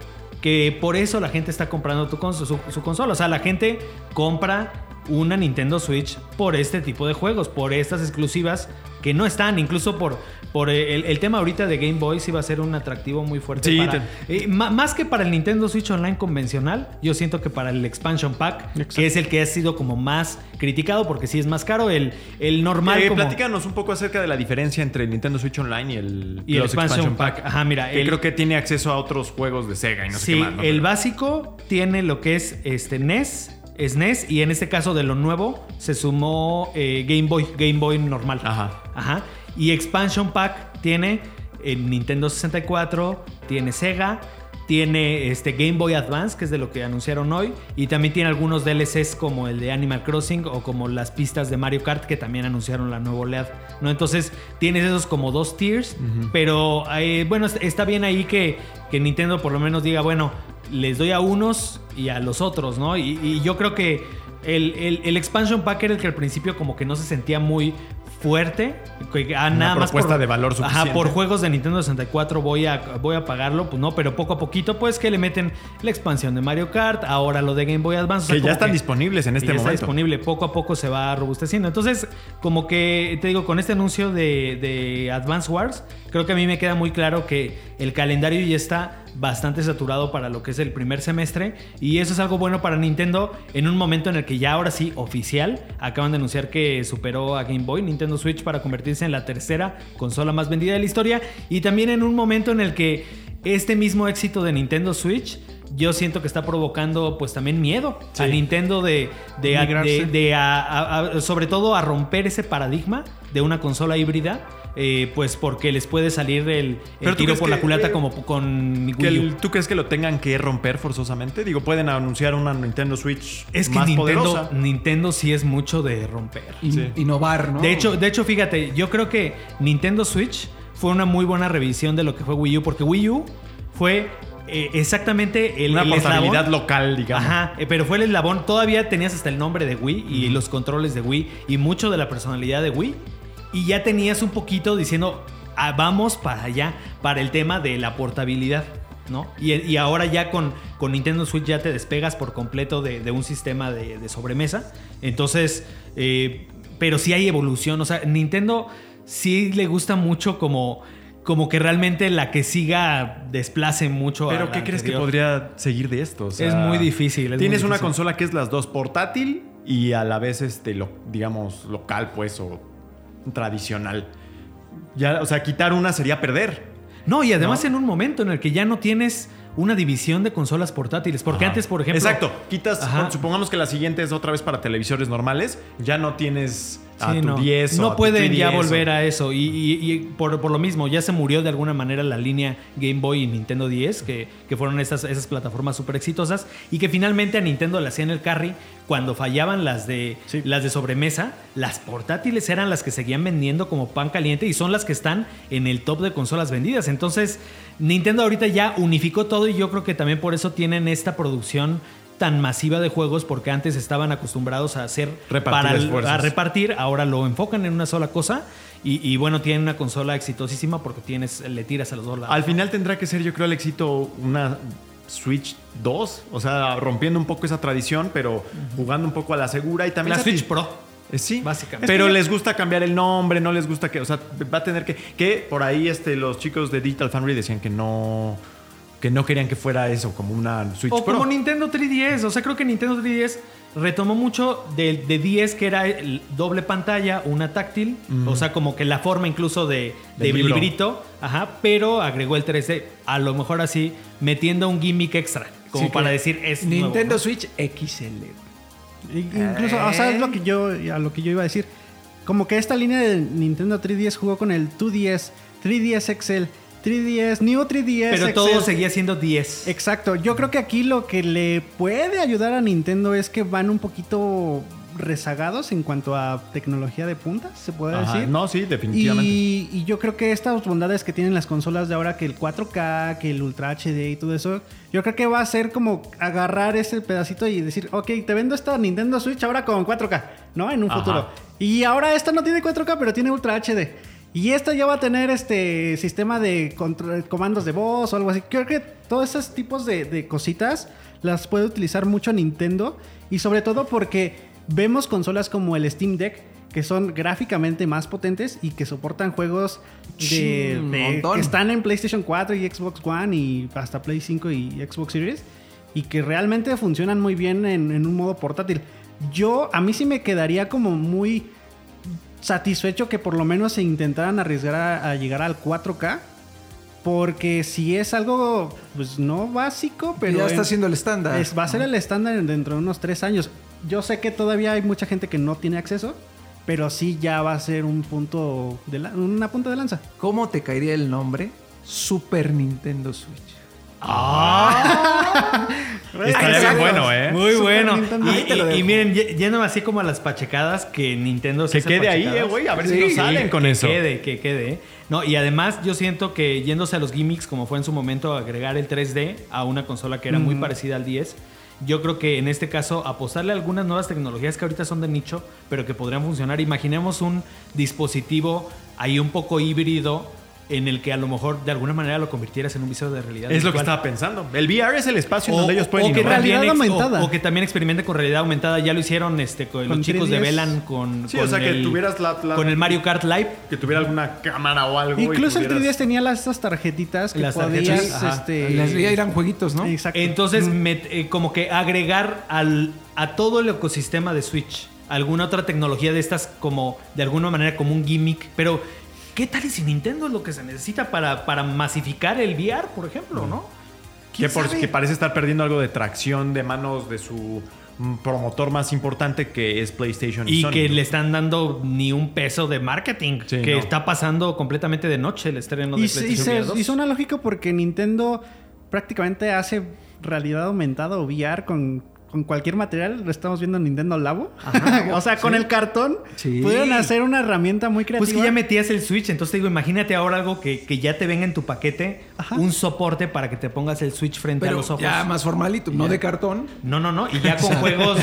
que por eso la gente está comprando tu cons- su, su consola. O sea, la gente compra una Nintendo Switch por este tipo de juegos, por estas exclusivas que no están, incluso por, por el, el tema ahorita de Game Boy sí va a ser un atractivo muy fuerte. Sí, para- eh, más que para el Nintendo Switch Online convencional, yo siento que para el Expansion Pack, que es el que ha sido como más criticado porque sí es más caro, el, el normal... Eh, como- platícanos un poco acerca de la diferencia entre el Nintendo Switch Online y el, Y el Plus Expansion Pack. Ajá, mira, Que el- creo que tiene acceso a otros juegos de Sega y no sé sí, qué más. ¿no? el básico tiene lo que es este NES, SNES y en este caso de lo nuevo se sumó eh, Game Boy, Game Boy normal. Ajá. Ajá. Y Expansion Pack tiene el Nintendo 64, tiene Sega, tiene este Game Boy Advance, que es de lo que anunciaron hoy, y también tiene algunos DLCs como el de Animal Crossing o como las pistas de Mario Kart que también anunciaron la nueva oleada, ¿no? Entonces tienes esos como dos tiers, pero eh, bueno, es- está bien ahí que, que Nintendo por lo menos diga, bueno, les doy a unos y a los otros, ¿no? Y, y yo creo que el, el- el expansion pack era el que al principio como que no se sentía muy fuerte. Que, ah, Una nada más propuesta por- de valor Ajá, suficiente. por juegos de Nintendo 64 voy a, voy a pagarlo, pues no, pero poco a poquito, pues que le meten la expansión de Mario Kart, ahora lo de Game Boy Advance. o sea, Que ya están que- disponibles en este ya está momento. disponible, poco a poco se va robusteciendo. Entonces, como que te digo, con este anuncio de, de Advance Wars, creo que a mí me queda muy claro que el calendario ya está bastante saturado para lo que es el primer semestre y eso es algo bueno para Nintendo en un momento en el que ya ahora sí oficial acaban de anunciar que superó a Game Boy Nintendo Switch para convertirse en la tercera consola más vendida de la historia. Y también en un momento en el que este mismo éxito de Nintendo Switch yo siento que está provocando pues también miedo a Nintendo de, de, de- de a- a- a- sobre todo a romper ese paradigma de una consola híbrida eh, pues porque les puede salir el, tiro por la que- culata como con Que Wii U. el- ¿Tú crees que lo tengan que romper forzosamente? Digo, pueden anunciar una Nintendo Switch Es que más Nintendo, poderosa. Nintendo sí es mucho de romper. In- Sí. Innovar, ¿no? De hecho, de hecho, fíjate, yo creo que Nintendo Switch fue una muy buena revisión de lo que fue Wii U, porque Wii U fue eh, exactamente el, Una el portabilidad eslabón- local, digamos. Ajá, eh, pero fue el eslabón. Todavía tenías hasta el nombre de Wii y los controles de Wii y mucho de la personalidad de Wii. Y ya tenías un poquito diciendo, "Ah, vamos para allá, para el tema de la portabilidad. ¿No? Y, y ahora ya con, con Nintendo Switch ya te despegas por completo de, de un sistema de, de sobremesa. Entonces, eh, pero sí hay evolución. O sea, Nintendo sí le gusta mucho como, como que realmente la que siga desplace mucho a Pero ¿qué crees que podría seguir de esto? O sea, Es muy difícil, es tienes muy una consola que es las dos portátil y a la vez, este, lo, digamos, local, pues, o tradicional. Ya, o sea, quitar una sería perder. No, y además ¿No? en un momento en el que ya no tienes una división de consolas portátiles. Porque antes, por ejemplo. Exacto. Quitas, Ajá. supongamos que la siguiente es otra vez para televisores normales. Ya no tienes a Sí, tu no. 10 o No a tu pueden ya 3DS o- volver a eso. Y, y- y por, por lo mismo, ya se murió de alguna manera la línea Game Boy y Nintendo 10, que, que fueron esas, esas plataformas súper exitosas. Y que finalmente a Nintendo le hacían el carry cuando fallaban las de, Sí. las de sobremesa. Las portátiles eran las que seguían vendiendo como pan caliente y son las que están en el top de consolas vendidas. Entonces, Nintendo ahorita ya unificó todo y yo creo que también por eso tienen esta producción tan masiva de juegos porque antes estaban acostumbrados a hacer Repartir para a repartir, ahora lo enfocan en una sola cosa y, y bueno, tienen una consola exitosísima porque tienes, le tiras a los dos lados. Al final tendrá que ser, yo creo, el éxito una Switch 2. O sea, rompiendo un poco esa tradición, pero jugando un poco a la segura y también la Switch Pro. Eh, Sí, Básicamente. Pero les gusta cambiar el nombre, no les gusta que, o sea, va a tener que, que por ahí este, los chicos de Digital Foundry decían que no, que no querían que fuera eso, como una Switch O Pro. como Nintendo 3DS. O sea, creo que Nintendo 3DS retomó mucho de, de 10 que era el doble pantalla, una táctil. O sea, como que la forma incluso de, de librito. Ajá, pero agregó el 3D. A lo mejor así, metiendo un gimmick extra. Como Sí, para decir, es Nintendo nuevo, ¿no? Switch XL. Incluso, o sea, es lo que yo, a lo que yo iba a decir. Como que esta línea de Nintendo 3DS jugó con el 2DS, 3DS XL, 3DS, New 3DS Pero todo seguía siendo 10. Exacto. Yo creo que aquí lo que le puede ayudar a Nintendo es que van un poquito rezagados en cuanto a tecnología de punta, se puede Ajá, decir. No, sí, definitivamente. Y, y yo creo que estas bondades que tienen las consolas de ahora, que el 4K, que el Ultra HD y todo eso, yo creo que va a ser como agarrar ese pedacito y decir, ok, te vendo esta Nintendo Switch ahora con 4K, ¿no? En un Ajá. futuro. Y ahora esta no tiene 4K, pero tiene Ultra HD. Y esta ya va a tener este sistema de comandos de voz o algo así. Creo que todos esos tipos de, de cositas las puede utilizar mucho Nintendo. Y sobre todo porque vemos consolas como el Steam Deck que son gráficamente más potentes y que soportan juegos de, Sí, que están en PlayStation 4 y Xbox One y hasta Play 5 y Xbox Series y que realmente funcionan muy bien en, en un modo portátil. Yo, a mí sí me quedaría como muy satisfecho que por lo menos se intentaran arriesgar a, a llegar al 4K. Porque si es algo, pues no básico, pero... ya está en- siendo el estándar. es- va a ser el estándar dentro de unos tres años. Yo sé que todavía hay mucha gente que no tiene acceso, pero sí ya va a ser un punto de la- una punta de lanza. ¿Cómo te caería el nombre? Super Nintendo Switch. [LAUGHS] [LAUGHS] Estaría bien bueno, ¿eh? Muy Super bueno. Y, y- miren, yéndome así como a las pachecadas que Nintendo se Que quede ahí, eh, güey, a ver Sí, si nos salen Sí, con que eso. quede, que quede. ¿eh? No, y además yo siento que yéndose a los gimmicks, como fue en su momento agregar el 3D a una consola que era muy parecida al 10, yo creo que en este caso apostarle a algunas nuevas tecnologías que ahorita son de nicho, pero que podrían funcionar. Imaginemos un dispositivo ahí un poco híbrido en el que a lo mejor de alguna manera lo convirtieras en un visor de realidad. Es lo que estaba pensando. El VR es el espacio en donde ellos pueden o que Realidad aumentada. O, o que también experimente con realidad aumentada. Ya lo hicieron este, con, Con los chicos de 3DS. Velan con, Sí, con o sea, que el, tuvieras la- la- con el Mario Kart Live. Que tuviera alguna cámara o algo. y Incluso el pudieras- 3DS tenía las, estas tarjetitas que Las podías... tarjetas, este, Las ya eran jueguitos, ¿no? Exacto. Entonces, met- eh, como que agregar al, a todo el ecosistema de Switch alguna otra tecnología de estas como de alguna manera como un gimmick, pero ¿qué tal y si Nintendo es lo que se necesita para, para masificar el VR, por ejemplo, no? Que, parece estar perdiendo algo de tracción de manos de su mm, promotor más importante que es PlayStation y, Y Sony, que ¿no? le están dando ni un peso de marketing, Sí, que no. está pasando completamente de noche el estreno de Y, se- y PlayStation se- 2. y suena lógico porque Nintendo prácticamente hace realidad aumentada o VR con, con cualquier material. Lo estamos viendo en Nintendo Labo. [LAUGHS] o sea, con el cartón Sí. pudieron hacer una herramienta muy creativa. Pues que ya metías el Switch, entonces te digo, imagínate ahora algo que, que ya te venga en tu paquete, Ajá. un soporte para que te pongas el Switch frente a los ojos. ya más formalito, no de cartón. No, no, no. Y ya con [LAUGHS] juegos.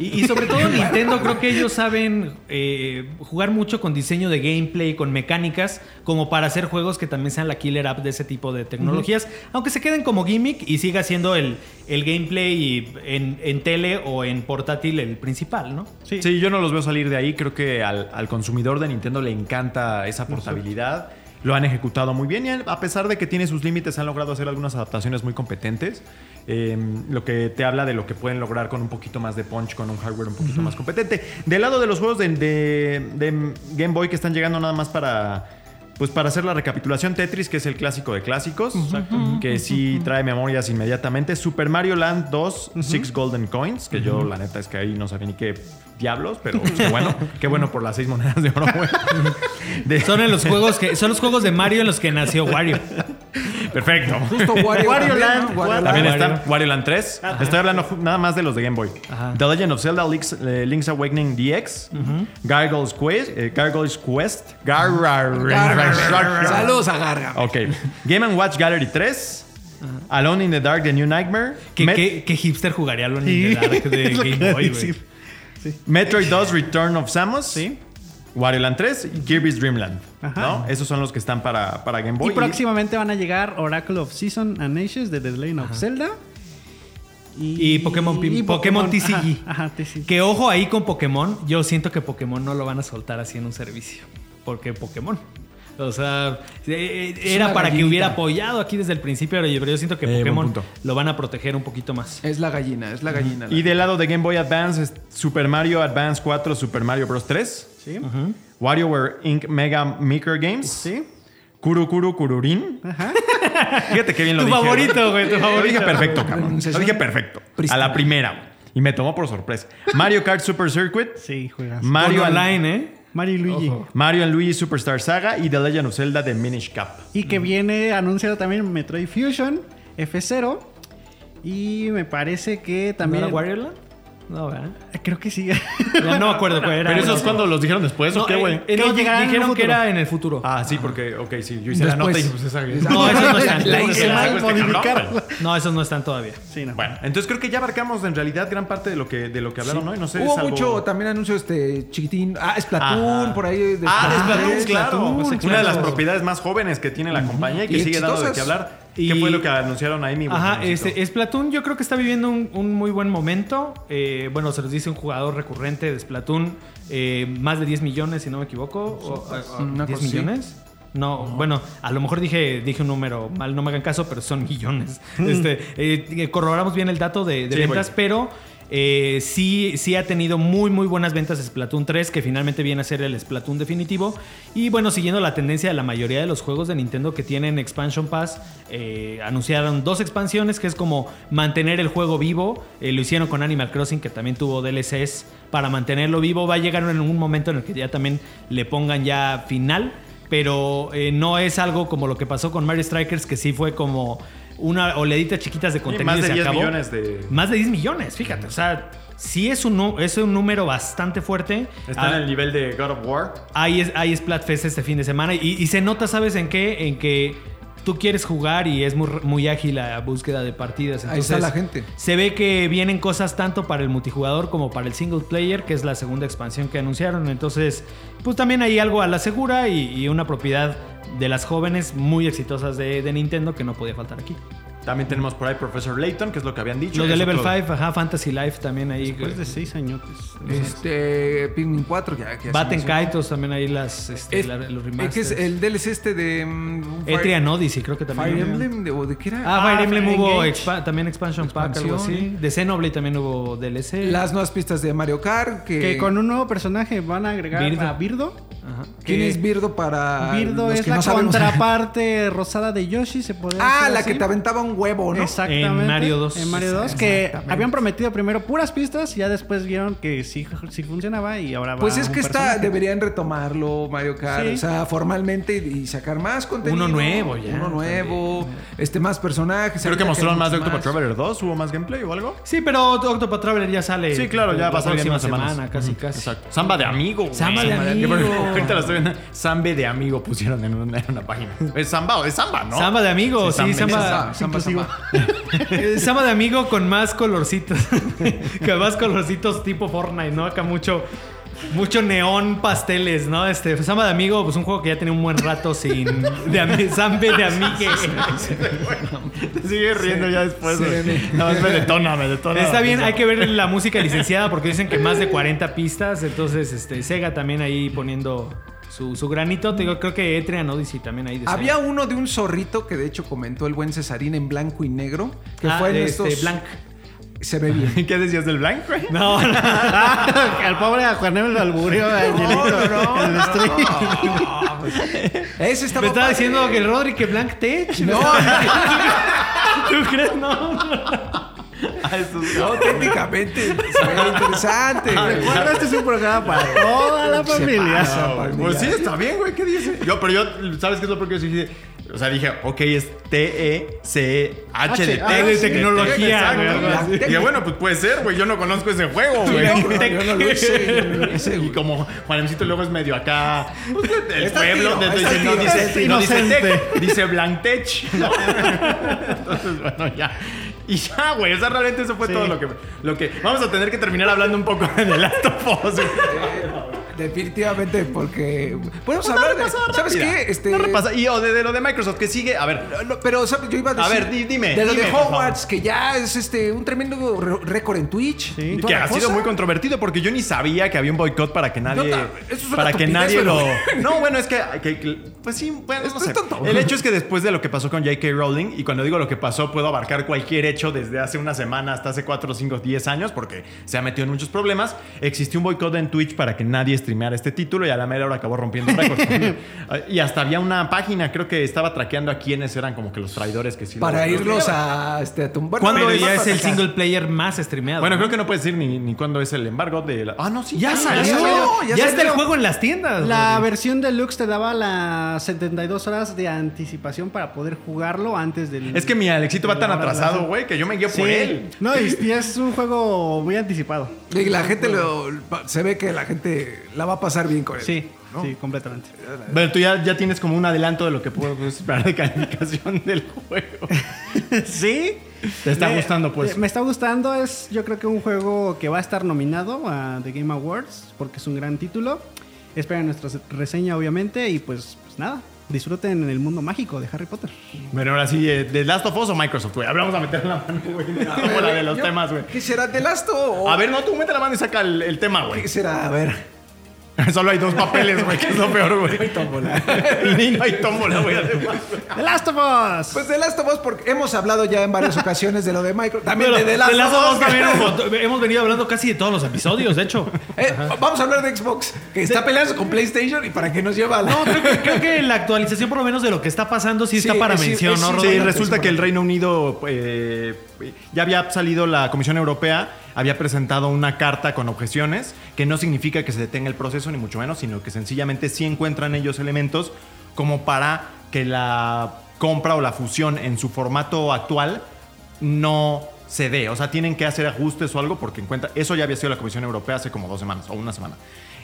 Y, y sobre todo [LAUGHS] Nintendo, creo que ellos saben eh, jugar mucho con diseño de gameplay, con mecánicas, como para hacer juegos que también sean la killer app de ese tipo de tecnologías. Aunque se queden como gimmick y siga siendo el, el gameplay en, en tele o en portátil el principal, ¿no? Sí. Sí, yo no los veo salir de ahí. Creo que al, al consumidor de Nintendo le encanta esa portabilidad. Lo han ejecutado muy bien y a pesar de que tiene sus límites, han logrado hacer algunas adaptaciones muy competentes. Eh, lo que te habla de lo que pueden lograr con un poquito más de punch, con un hardware un poquito más competente. Del lado de los juegos de, de- de Game Boy que están llegando nada más para Pues para hacer la recapitulación, Tetris, que es el clásico de clásicos, que sí trae memorias inmediatamente. Super Mario Land 2, Six Golden Coins, que yo la neta es que ahí no sabía ni qué diablos, pero pues, qué bueno, [LAUGHS] qué bueno por las seis monedas de oro. güey. De- Son en los [LAUGHS] juegos que son los juegos de Mario en los que nació Wario. Perfecto. Justo Wario, Land, ¿no? Wario También está Wario Land 3. Estoy hablando nada más de los de Game Boy. Ajá. The Legend of Zelda Link's, eh, Link's Awakening DX. Gargoyle's Quest. eh, Gargoyle's Quest. Gar- Saludos a Garga. Ok. Game Watch Gallery 3. Alone in the Dark, The New Nightmare. ¿Qué, Met- qué- qué hipster jugaría lo en Sí. The Dark de [LAUGHS] Game Boy, güey? Metroid 2, Return of Samus. Sí. Wario Land 3 y Kirby's Dream Land. Ajá. ¿no? Esos son los que están para, para Game Y Boy. próximamente van a llegar Oracle of Season and Ages de The Legend of Zelda. Y Pokémon Pim- Pokémon TCG. Ajá, ajá, TCG. Que ojo ahí con Pokémon. Yo siento que Pokémon no lo van a soltar así en un servicio. Porque Pokémon. O sea, eh, era para que hubiera apoyado aquí desde el principio, pero yo siento que Eh, Pokémon lo van a proteger un poquito más. Es la gallina, es la gallina. la Y del lado de Game Boy Advance, es Super Mario Advance 4, Super Mario Bros. 3. Sí. WarioWare Inc. Mega Maker Games. Sí. Kuru Kuru Kururin. Ajá. [LAUGHS] Fíjate qué bien lo Tu dije. favorito, güey, tu Lo favorito. dije perfecto, cabrón. Lo dije perfecto. A la primera. güey. Y me tomó por sorpresa. Mario Kart Super Circuit. Sí, juegas. Mario online, ¿eh? Mario y Luigi. Mario and Luigi Superstar Saga y The Legend of Zelda The Minish Cap. Y que viene anunciado también Metroid Fusion, F0. Y me parece que ¿No también. era Wario Land? No, ¿verdad? Creo que sí. Ya no me acuerdo cuál era. Pero eso No, es cuando los dijeron después, No, ¿o qué, güey? eh, eh, no, dijeron que era en el futuro. Ah, sí, porque, ok, sí, yo hice la nota y pues esa. No, esos no están. La ¿Cómo hice mal, modificar. güey? No, esos no están todavía. sí, no. Bueno, entonces creo que ya abarcamos en realidad gran parte de lo que, de lo que hablaron hoy. No sé, Hubo salvo- mucho también anuncio este chiquitín. Ah, Splatoon, Ajá. por ahí. de Ah, Splatoon, claro. Splatoon, Una de las propiedades más jóvenes que tiene la compañía y que Y sigue dando de qué hablar. Y- ¿Qué fue lo que anunciaron ahí, mi Ajá, este, Splatoon yo creo que está viviendo un, un muy buen momento. Eh, bueno, se los dice un jugador recurrente de Splatoon, eh, más de 10 millones, si no me equivoco. O, o- o, Una 10 cosa así. millones. No, bueno, a lo mejor dije, dije un número mal, no me hagan caso, pero son millones. [LAUGHS] este, eh, corroboramos bien el dato de, de Sí, ventas, pero eh, sí, sí ha tenido muy, muy buenas ventas Splatoon 3, que finalmente viene a ser el Splatoon definitivo. Y bueno, siguiendo la tendencia de la mayoría de los juegos de Nintendo que tienen Expansion Pass, eh, anunciaron dos expansiones, que es como mantener el juego vivo. Eh, lo hicieron con Animal Crossing, que también tuvo DLCs para mantenerlo vivo. Va a llegar en un momento en el que ya también le pongan ya final. Pero eh, no es algo como lo que pasó con Mario Strikers, que sí fue como una oledita chiquitas de contenido más y de se 10 acabó. millones de... Más de 10 millones, fíjate. O sea, sí es un, es un número bastante fuerte. Está Ah, en el nivel de God of War. hay, es- hay Splatfest este fin de semana y, y se nota, ¿sabes en qué? En que tú quieres jugar y es muy, muy ágil la búsqueda de partidas. Ahí está Entonces, la gente. Se ve que vienen cosas tanto para el multijugador como para el single player, que es la segunda expansión que anunciaron. Entonces, pues también hay algo a la segura y, y una propiedad de las jóvenes muy exitosas de, de Nintendo que no podía faltar aquí. También tenemos por ahí Professor Layton, que es lo que habían dicho. Los que de es Level otro- 5, ajá, Fantasy Life también ahí. Después de seis añotes. Este, Pikmin 4, que, que ya Baten. Kaitos también ahí las, este, Es- la- los eh, que remasters. es el DLC este de. Fire- Etrian Odyssey, creo que también. Fire Emblem, de, ¿o de qué era? Ah, Fire Ah, Emblem Fire hubo Engage. expa- también Expansion Pack, algo así. De Xenoblade también hubo DLC. Las nuevas pistas de Mario Kart. Que, Que con un nuevo personaje van a agregar Birdo. a Birdo. Ajá. ¿Quién que- es Birdo para. Birdo los es que la no contraparte rosada de Yoshi, se podría Ah, la así. que te aventaba un huevo, ¿no? Exactamente. En Mario 2. En Mario 2, que habían prometido primero puras pistas y ya después vieron que sí, sí funcionaba y ahora va Pues es que está, deberían retomarlo Mario Kart, Sí. o sea, formalmente y sacar más contenido. Uno nuevo ya, Uno nuevo, este más personajes. Creo que mostraron más de Octopath Traveler 2. ¿Hubo más gameplay o algo? Sí, pero Octopath Traveler ya sale. Sí, claro, ya la va a salir en semana, casi, casi. Exacto. Samba de amigo. Samba de amigo. [LAUGHS] Ahorita lo estoy viendo. Sambe de amigo pusieron en una, en una página. ¿Es samba o es samba, no? Samba de amigo, sí, Sí, samba, samba, Samba, Eh, de amigo con más colorcitos. [LAUGHS] con más colorcitos tipo Fortnite, ¿no? Acá mucho. Mucho neón pasteles, ¿no? Este, Samba de Amigo, pues un juego que ya tenía un buen rato sin. De ami- [LAUGHS] Sambe de Amigue. Te sigue riendo ya después. Sí, más me detona, me detona. Está bien, hay que ver la música licenciada porque dicen que más de 40 pistas. Entonces, este, Sega también ahí poniendo su, su granito. Te digo, creo que Etrian Odyssey también ahí de. Había uno de un zorrito que de hecho comentó el buen Cesarín en blanco y negro, que Ah, fue en este, estos Blanc. Se ve bien. [LAUGHS] ¿Qué decías del blanco, güey? No, no. [LAUGHS] Al pobre a Juan lo alburió a Angelito en el stream. [LAUGHS] pues. Ese estaba Me estaba padre. diciendo que el Rodri que Blank Tech. No, ¿Tú crees? No. [LAUGHS] no, técnicamente se veía interesante. Recuerda, este es un programa para [LAUGHS] toda la familia. pasa, familia. Pues sí, está bien, güey. ¿Qué dice? Yo, pero yo, ¿sabes qué es lo peor que yo dije? O sea, dije, ok, es T-E-C-H de H, T. ah, de tecnología, Exacto. dije, bueno, pues puede ser, güey. Yo no conozco ese juego, güey. No, [LAUGHS] no Y como Juanemcito luego es medio acá. pues, el Está pueblo. no dice, no dice. Tech, dice Blantech. ¿no? Entonces, bueno, ya. Y ya, güey. O sea, realmente eso fue todo lo que, lo que. Vamos a tener que terminar hablando un poco [LAUGHS] de The Last of Us. Definitivamente, porque. Podemos Una hablar de. repasada ¿Sabes qué? Este. Repasa- Y o de, de lo de Microsoft, que sigue. A ver, No, pero ¿sabes? yo iba a A decir ver, di- dime, de lo dime, de. Hogwarts que ya es este un tremendo re- récord en Twitch toda que ha sido muy controvertido porque yo ni sabía que había un boicot para que nadie No, ta- eso es una para que nadie lo no bueno es que, pues sí bueno, Esto no sé. tonto. el hecho es que después de lo que pasó con J.K. Rowling y cuando digo lo que pasó puedo abarcar cualquier hecho desde hace una semana hasta hace 4, 5, 10 años porque se ha metido en muchos problemas existió un boicot en Twitch para que nadie streameara este título y a la mera hora acabó rompiendo récords [LAUGHS] y hasta había una página creo que estaba traqueando a quiénes eran como que los traidores que sí para lo irlos a este a tumbar. ¿Cuándo Pero ya es el single player más streameado. bueno ¿no? creo que no puedes decir ni, ni cuándo es el embargo de la- ah no sí Ya salió. ya Ya, salió, está el juego en las tiendas. La Rodri. versión deluxe te daba las 72 horas de anticipación para poder jugarlo antes del. Es que mi Alexito va tan atrasado, güey, que yo me guío Sí. por él. No, y, y es un juego muy anticipado. Y la gente lo se ve que la gente la va a pasar bien con él. Sí, sí, completamente. Pero tú ya, ya tienes como un adelanto de lo que puedo esperar de calificación del juego. [LAUGHS] ¿Sí? ¿Te está Me- gustando, pues? Me, está gustando. Es yo creo que un juego que va a estar nominado a The Game Awards porque es un gran título. Esperen nuestra reseña, obviamente. Y pues, pues nada, disfruten en el mundo mágico de Harry Potter. Bueno, ahora sí, eh, ¿de Last of Us o Microsoft, güey? Vamos a meter la mano, güey. La de los Yo- temas, güey. ¿Qué será de Lasto o A ver, no, tú mete la mano y saca el, el tema, güey. qué será? A ver. [LAUGHS] Solo hay dos papeles, güey, que es lo peor, güey. Y [LAUGHS] no hay tómbola, güey, además. ¡The Last of Us! Pues de Last of Us porque hemos hablado ya en varias ocasiones de lo de Micro, también Pero de The Last The Last of Us también hemos, hemos venido hablando casi de todos los episodios, de hecho. Eh, vamos a hablar de Xbox, que está peleando con PlayStation y para qué nos lleva a la... No, creo que, creo que la actualización, por lo menos de lo que está pasando, sí, Sí, está para mención, sí, ¿no, sí, resulta que el Reino Unido eh, ya había salido la Comisión Europea, había presentado una carta con objeciones, que no significa que se detenga el proceso, ni mucho menos, sino que sencillamente sí encuentran ellos elementos como para que la compra o la fusión en su formato actual no se dé. O sea, tienen que hacer ajustes o algo porque encuentra. Eso ya había sido la Comisión Europea hace como dos semanas o una semana.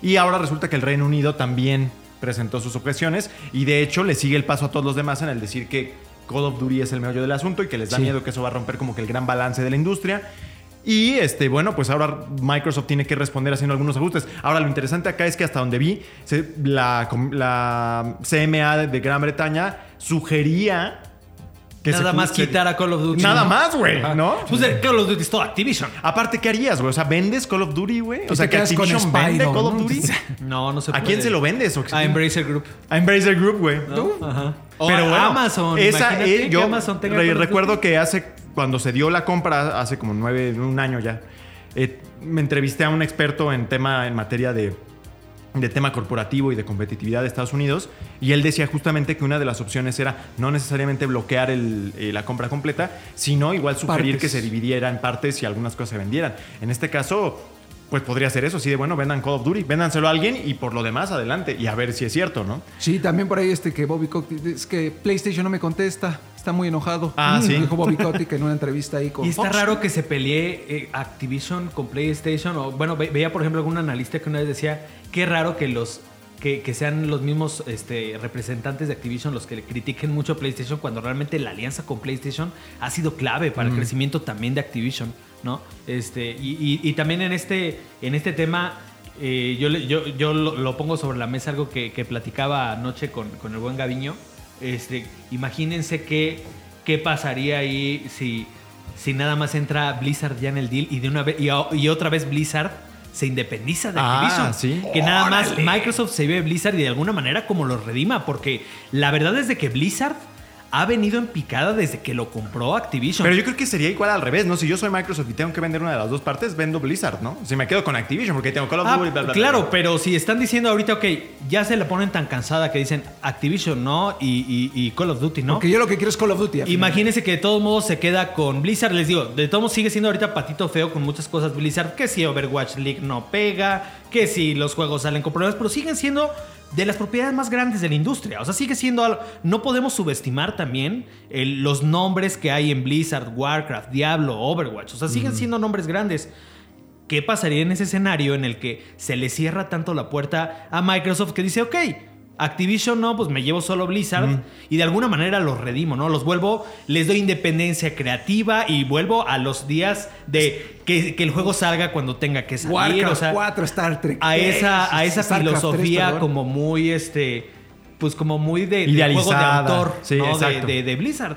Y ahora resulta que el Reino Unido también presentó sus objeciones y de hecho le sigue el paso a todos los demás en el decir que Call of Duty es el meollo del asunto y que les da miedo que eso va a romper como que el gran balance de la industria. Y este, bueno, pues ahora Microsoft tiene que responder haciendo algunos ajustes. Ahora, lo interesante acá es que hasta donde vi, la, la CMA de Gran Bretaña sugería que Nada más quitar a Call of Duty. Nada ¿no? más, güey. ¿no? Pues de Call of Duty es todo Activision. Aparte, ¿qué harías, güey? O sea, ¿vendes Call of Duty, güey? O sea, que Activision Spyro, vende Call of. Duty. [LAUGHS] No, no se ¿A puede. quién se lo vendes? o? A Embracer Group. A Embracer Group, güey. ¿no? Ajá. O Pero a bueno, Amazon. Esa, eh, que yo Amazon tenga re- recuerdo que hace cuando se dio la compra hace como nueve, un año ya. eh, me entrevisté a un experto en tema en materia de de tema corporativo y de competitividad de Estados Unidos y él decía justamente que una de las opciones era no necesariamente bloquear el- eh, la compra completa, sino igual sugerir Partes. que se dividiera en partes y algunas cosas se vendieran. En este caso, pues podría ser eso, así de bueno, vendan Call of Duty, véndanselo a alguien y por lo demás adelante y a ver si es cierto, ¿no? Sí, también por ahí este que Bobby Kotick es que PlayStation no me contesta, está muy enojado. Ah, Mm, sí. Dijo Bobby Kotick en una entrevista ahí con Y está Fox. raro que se pelee eh, Activision con PlayStation. O, bueno, ve- veía, por ejemplo, algún analista que una vez decía, qué raro que los que, que sean los mismos este, representantes de Activision los que le critiquen mucho a PlayStation cuando realmente la alianza con PlayStation ha sido clave para el crecimiento también de Activision, ¿no? Este, y, y- y también en este, en este tema, eh, yo, yo, yo lo, lo pongo sobre la mesa algo que, que platicaba anoche con, con el buen Gaviño. Este, imagínense qué, qué pasaría ahí si, si nada más entra Blizzard ya en el deal y de una vez y, otra vez Blizzard se independiza de Ah, Activision. sí. Que nada más. Microsoft se ve Blizzard y de alguna manera como lo redima, porque la verdad es de que Blizzard ha venido en picada desde que lo compró Activision. Pero yo creo que sería igual al revés, ¿no? Si yo soy Microsoft y tengo que vender una de las dos partes, vendo Blizzard, ¿no? Si me quedo con Activision porque tengo Call of Ah, Duty, bla, bla, bla, claro, bla. pero si están diciendo ahorita, ok, ya se la ponen tan cansada que dicen Activision no y, y- y Call of Duty no. Porque yo lo que quiero es Call of Duty. Imagínense que de todos modos se queda con Blizzard. Les digo, de todos modos sigue siendo ahorita patito feo con muchas cosas Blizzard. Que si Overwatch League no pega, que si los juegos salen con problemas, pero siguen siendo de las propiedades más grandes de la industria. O sea, sigue siendo algo. No podemos subestimar también el- los nombres que hay en Blizzard, Warcraft, Diablo, Overwatch. O sea, siguen siendo nombres grandes. ¿Qué pasaría en ese escenario en el que se le cierra tanto la puerta a Microsoft que dice, ok, Activision no, pues me llevo solo Blizzard y de alguna manera los redimo, ¿no? Los vuelvo, les doy independencia creativa y vuelvo a los días de que, que el juego salga cuando tenga que salir. Warcraft o sea, 4, Star Trek. a esa, a esa Starcraft 3, filosofía como muy, este, pues como muy de, de juego de autor, Sí, ¿no? De, de- de Blizzard.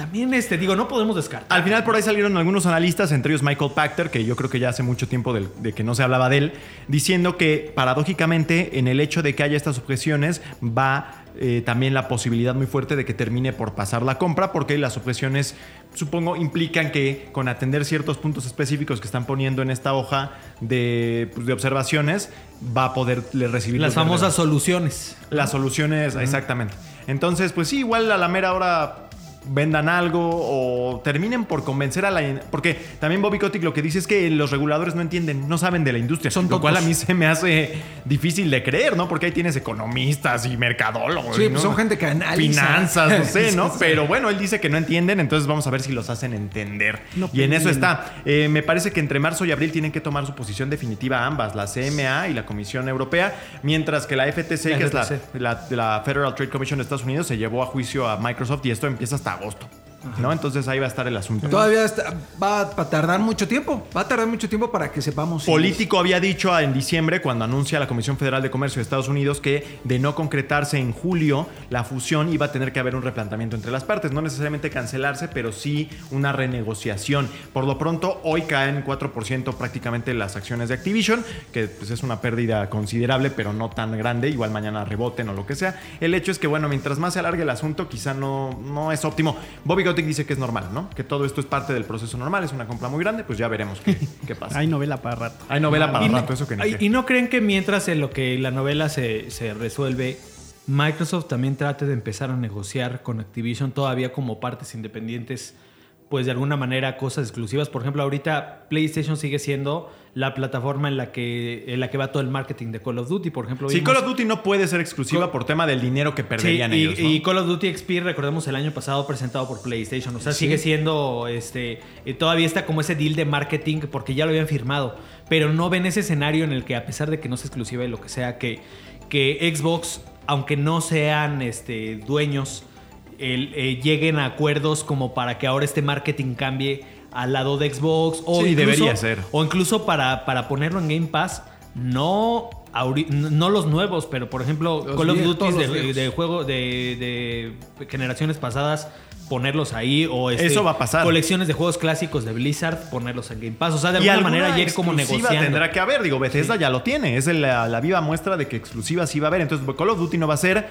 También, este, digo, no podemos descartar. Al final por ahí salieron algunos analistas, entre ellos Michael Pachter, que yo creo que ya hace mucho tiempo de, que no se hablaba de él, diciendo que paradójicamente en el hecho de que haya estas objeciones va eh, también la posibilidad muy fuerte de que termine por pasar la compra, porque las objeciones supongo implican que con atender ciertos puntos específicos que están poniendo en esta hoja de, pues, de observaciones, va a poder recibir Las famosas soluciones. las soluciones, exactamente. Entonces, pues sí, igual a la mera hora vendan algo o terminen por convencer a la... Porque también Bobby Kotick lo que dice es que los reguladores no entienden, no saben de la industria. Son lo cual a mí se me hace difícil de creer, ¿no? Porque ahí tienes economistas y mercadólogos. Sí, ¿no? pues son gente que analiza. Finanzas, no [LAUGHS] sé, ¿no? Pero bueno, él dice que no entienden, entonces vamos a ver si los hacen entender. No y en eso está. Eh, me parece que entre marzo y abril tienen que tomar su posición definitiva ambas, la CMA y la Comisión Europea, mientras que la FTC, La que es la, la, la Federal Trade Commission de Estados Unidos, se llevó a juicio a Microsoft y esto empieza hasta agosto. ¿No? Entonces ahí va a estar el asunto. Todavía está- va a tardar mucho tiempo. Va a tardar mucho tiempo para que sepamos. si- Político había dicho en diciembre, cuando anuncia la Comisión Federal de Comercio de Estados Unidos, que de no concretarse en julio la fusión iba a tener que haber un replanteamiento entre las partes. No necesariamente cancelarse, pero sí una renegociación. Por lo pronto, hoy caen 4% prácticamente las acciones de Activision, que pues, es una pérdida considerable, pero no tan grande. Igual mañana reboten o lo que sea. El hecho es que, bueno, mientras más se alargue el asunto, quizá no, no es óptimo. Bobby Dice que es normal, ¿no? Que todo esto es parte del proceso normal, es una compra muy grande, pues ya veremos qué, [LAUGHS] qué pasa. Hay novela para rato. Hay novela para Y no- rato, eso que ni. ¿Y no creen que mientras en lo que la novela se, se resuelve, Microsoft también trate de empezar a negociar con Activision todavía como partes independientes, pues de alguna manera cosas exclusivas? Por ejemplo, ahorita PlayStation sigue siendo la plataforma en la que, en la que va todo el marketing de Call of Duty, por ejemplo. Sí, vimos- Call of Duty no puede ser exclusiva Co- por tema del dinero que Sí, perderían y, ellos. ¿no? y Call of Duty XP, recordemos el año pasado presentado por PlayStation. O sea, sigue siendo este. eh, todavía está como ese deal de marketing porque ya lo habían firmado. Pero no ven ese escenario en el que, a pesar de que no es exclusiva y lo que sea, que, que Xbox, aunque no sean este, dueños, el- eh, lleguen a acuerdos como para que ahora este marketing cambie al lado de Xbox. O Sí, incluso- debería ser. O incluso para, para ponerlo en Game Pass. No, no los nuevos, pero por ejemplo, Los Call of Duty de, juego de, de generaciones pasadas ponerlos ahí o este, Eso va a pasar. colecciones de juegos clásicos de Blizzard ponerlos en Game Pass o sea de alguna alguna manera llegue como negociando tendrá que haber. Digo, Bethesda ya lo tiene. Es la, la viva muestra de que exclusiva sí va a haber. Entonces, Call of Duty no va a ser.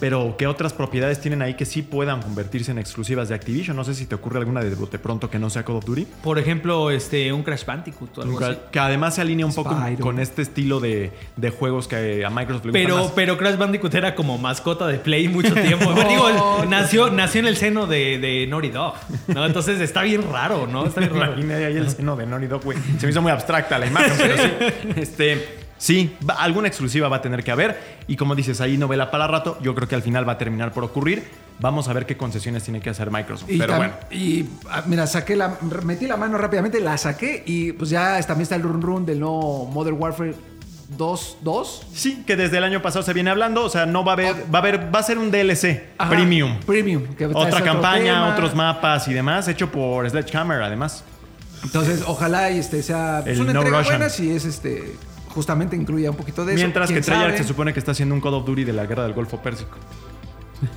Pero, ¿qué otras propiedades tienen ahí que sí puedan convertirse en exclusivas de Activision? No sé si te ocurre alguna de bote pronto que no sea Call of Duty. por ejemplo este un Crash Bandicoot o algo así. Que además se alinea un poco con este estilo de, de juegos que a Microsoft le gustan pero, más. pero Crash Bandicoot era como mascota de Play mucho [LAUGHS] tiempo. Digo, nació, nació en el seno de, de Naughty Dog, ¿no? Entonces está bien raro, ¿no? Está bien [LAUGHS] raro. imaginé ahí el seno de Naughty Dog, güey. Se me hizo muy abstracta la imagen, pero [LAUGHS] sí. Este, sí, va- alguna exclusiva va a tener que haber. Y como dices, ahí novela para rato. Yo creo que al final va a terminar por ocurrir. Vamos a ver qué concesiones tiene que hacer Microsoft. Y, pero bueno. y ah, mira, saqué la, metí la mano rápidamente, la saqué y pues ya también está el run run del nuevo Modern Warfare 2, 2. Sí, que desde el año pasado se viene hablando. O sea, no va a haber, va a haber, va a ser un DLC Ajá, premium. Premium. que Otra campaña, otros mapas y demás, hecho por Sledgehammer, además. Entonces, ojalá y este sea pues, una No entrega Russian. buena si es este justamente incluya un poquito de eso. Mientras que ¿Quién Treyarch se supone que está haciendo un Call of Duty de la guerra del Golfo Pérsico.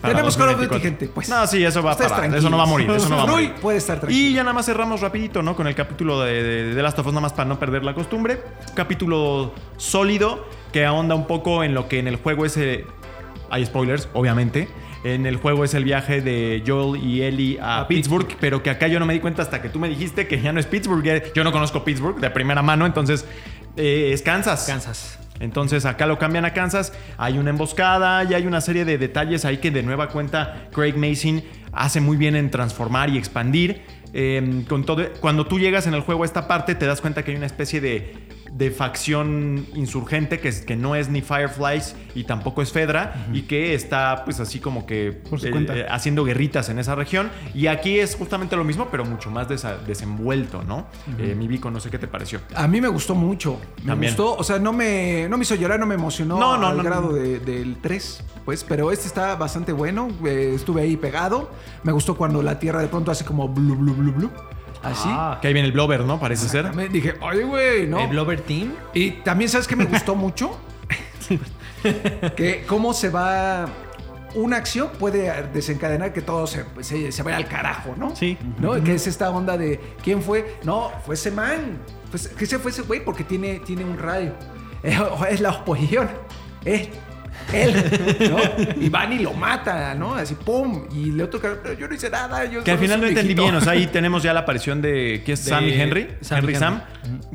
Tenemos Call of Duty, 2024. gente, pues. No, sí, eso va a parar. Eso no va a morir. Eso no va a morir. puede estar tranquilo. Y ya nada más cerramos rapidito, ¿no? Con el capítulo de, de, de Last of Us, nada más para no perder la costumbre. Capítulo sólido que ahonda un poco en lo que en el juego ese... Hay spoilers, obviamente. En el juego es el viaje de Joel y Ellie a, A Pittsburgh, pero que acá yo no me di cuenta hasta que tú me dijiste que ya no es Pittsburgh. eh, Yo no conozco Pittsburgh de primera mano, entonces eh, es Kansas. Kansas. Entonces acá lo cambian a Kansas, hay una emboscada y hay una serie de detalles ahí que de nueva cuenta Craig Mason hace muy bien en transformar y expandir. Eh, con todo, cuando tú llegas en el juego a esta parte te das cuenta que hay una especie de, de facción insurgente que, es- que no es ni Fireflies y tampoco es Fedra y que está pues así como que eh, eh, haciendo guerritas en esa región. Y aquí es justamente lo mismo, pero mucho más desenvuelto, ¿no? Eh, mi Vico, no sé qué te pareció. A mí me gustó mucho. Me También. gustó. O sea, no me, no me hizo llorar, no me emocionó No, no, al no, grado de- del 3. Pues, pero este está bastante bueno. eh, estuve ahí pegado. Me gustó cuando la tierra de pronto hace como blu, blu, blu, blu. Así. Ah. Que ahí viene el Blover, ¿no? Parece ser. Me dije, oye, güey, ¿no? ¿El Blover Team? Y también, ¿sabes qué me gustó mucho? [LAUGHS] que cómo se va. Una acción puede desencadenar que todo se, se, se vaya al carajo, ¿no? Sí. ¿No? Que es esta onda de ¿quién fue? No, fue ese man. Pues, que se fue ese güey porque tiene, tiene un rayo. Es, [LAUGHS] es la oposición. Es él, [LAUGHS] ¿no? Y van y lo mata, ¿no? Así, ¡pum! Y le otro "Pero yo no hice nada. Yo Que al final no entendí viejito". bien, o sea, ahí [LAUGHS] tenemos ya la aparición de que es De Sam y Henry, Sam Henry Henry. Sam,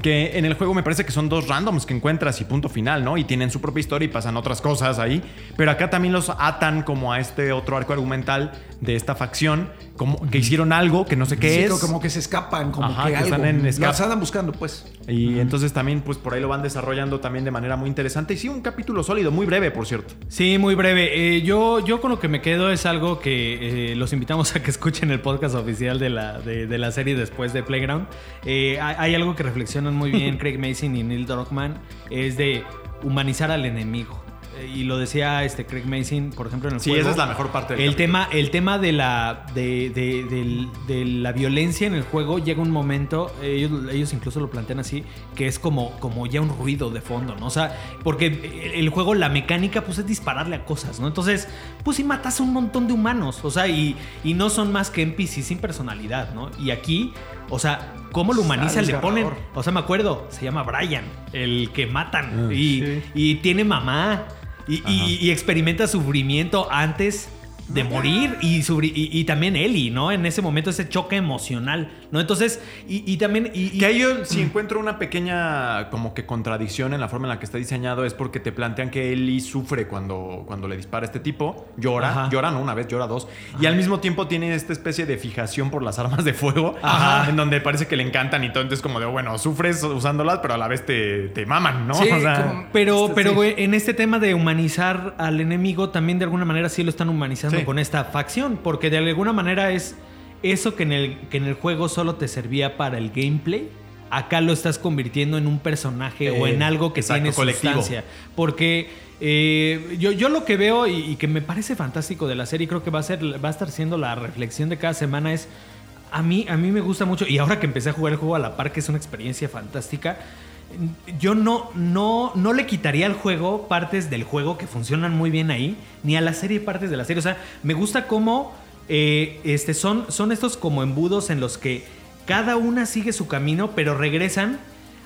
que en el juego me parece que son dos randoms que encuentras y punto final, ¿no? Y tienen su propia historia y pasan otras cosas ahí, pero acá también los atan como a este otro arco argumental de esta facción, como que hicieron algo que no sé qué Sí, es. como que se escapan, como Ajá, que, que algo. están en escape. Los andan buscando, pues. Y entonces también pues por ahí lo van desarrollando también de manera muy interesante y sí, un capítulo sólido, muy breve, por cierto. Sí, muy breve. Eh, yo, yo con lo que me quedo es algo que eh, los invitamos [LAUGHS] a que escuchen el podcast oficial de la, de, de la serie después de Playground. Eh, hay, hay algo que reflexionan muy bien [LAUGHS] Craig Mason y Neil Druckmann, es de humanizar al enemigo. Eh, Y lo decía este Craig Mason, por ejemplo, en el Sí, juego. esa es la mejor parte del el capítulo. tema, el tema de la, de, de- de la violencia en el juego llega un momento, ellos, ellos incluso lo plantean así, que es como, como ya un ruido de fondo, ¿no? O sea, porque el, juego, la mecánica, pues es dispararle a cosas, ¿no? Entonces, pues sí matas a un montón de humanos, o sea, y, y no son más que NPCs sin personalidad, ¿no? Y aquí, o sea, ¿cómo lo humanizan? Le ponen, o sea, me acuerdo, se llama Brian, el que matan, Ah, y, sí. y tiene mamá. Y, y- y experimenta sufrimiento antes de morir y, y, y también Ellie, ¿no? En ese momento ese choque emocional, ¿no? Entonces, y, y también... Y, y- Que ahí yo si encuentro una pequeña como que contradicción en la forma en la que está diseñado es porque te plantean que Ellie sufre cuando, cuando le dispara a este tipo, llora, Ajá. llora no una vez, llora dos, y al mismo tiempo tiene esta especie de fijación por las armas de fuego, Ajá. [LAUGHS] en donde parece que le encantan y todo, entonces como de, bueno, sufres usándolas, pero a la vez te, te maman, ¿no? Sí, O sea, como- Pero, Este, pero sí. en este tema de humanizar al enemigo, también de alguna manera sí lo están humanizando Sí. con esta facción, porque de alguna manera es eso que en, el, que en el juego solo te servía para el gameplay, acá lo estás convirtiendo en un personaje o Eh, en algo que exacto, tiene colectivo. sustancia. Porque eh, yo, yo lo que veo y, y que me parece fantástico de la serie, y creo que va a, ser, va a estar siendo la reflexión de cada semana es... A mí, a mí me gusta mucho, y ahora que empecé a jugar el juego a la par, que es una experiencia fantástica, yo no, no, no le quitaría al juego partes del juego que funcionan muy bien ahí, ni a la serie partes de la serie. O sea, me gusta cómo eh, este, son, son estos como embudos en los que cada una sigue su camino, pero regresan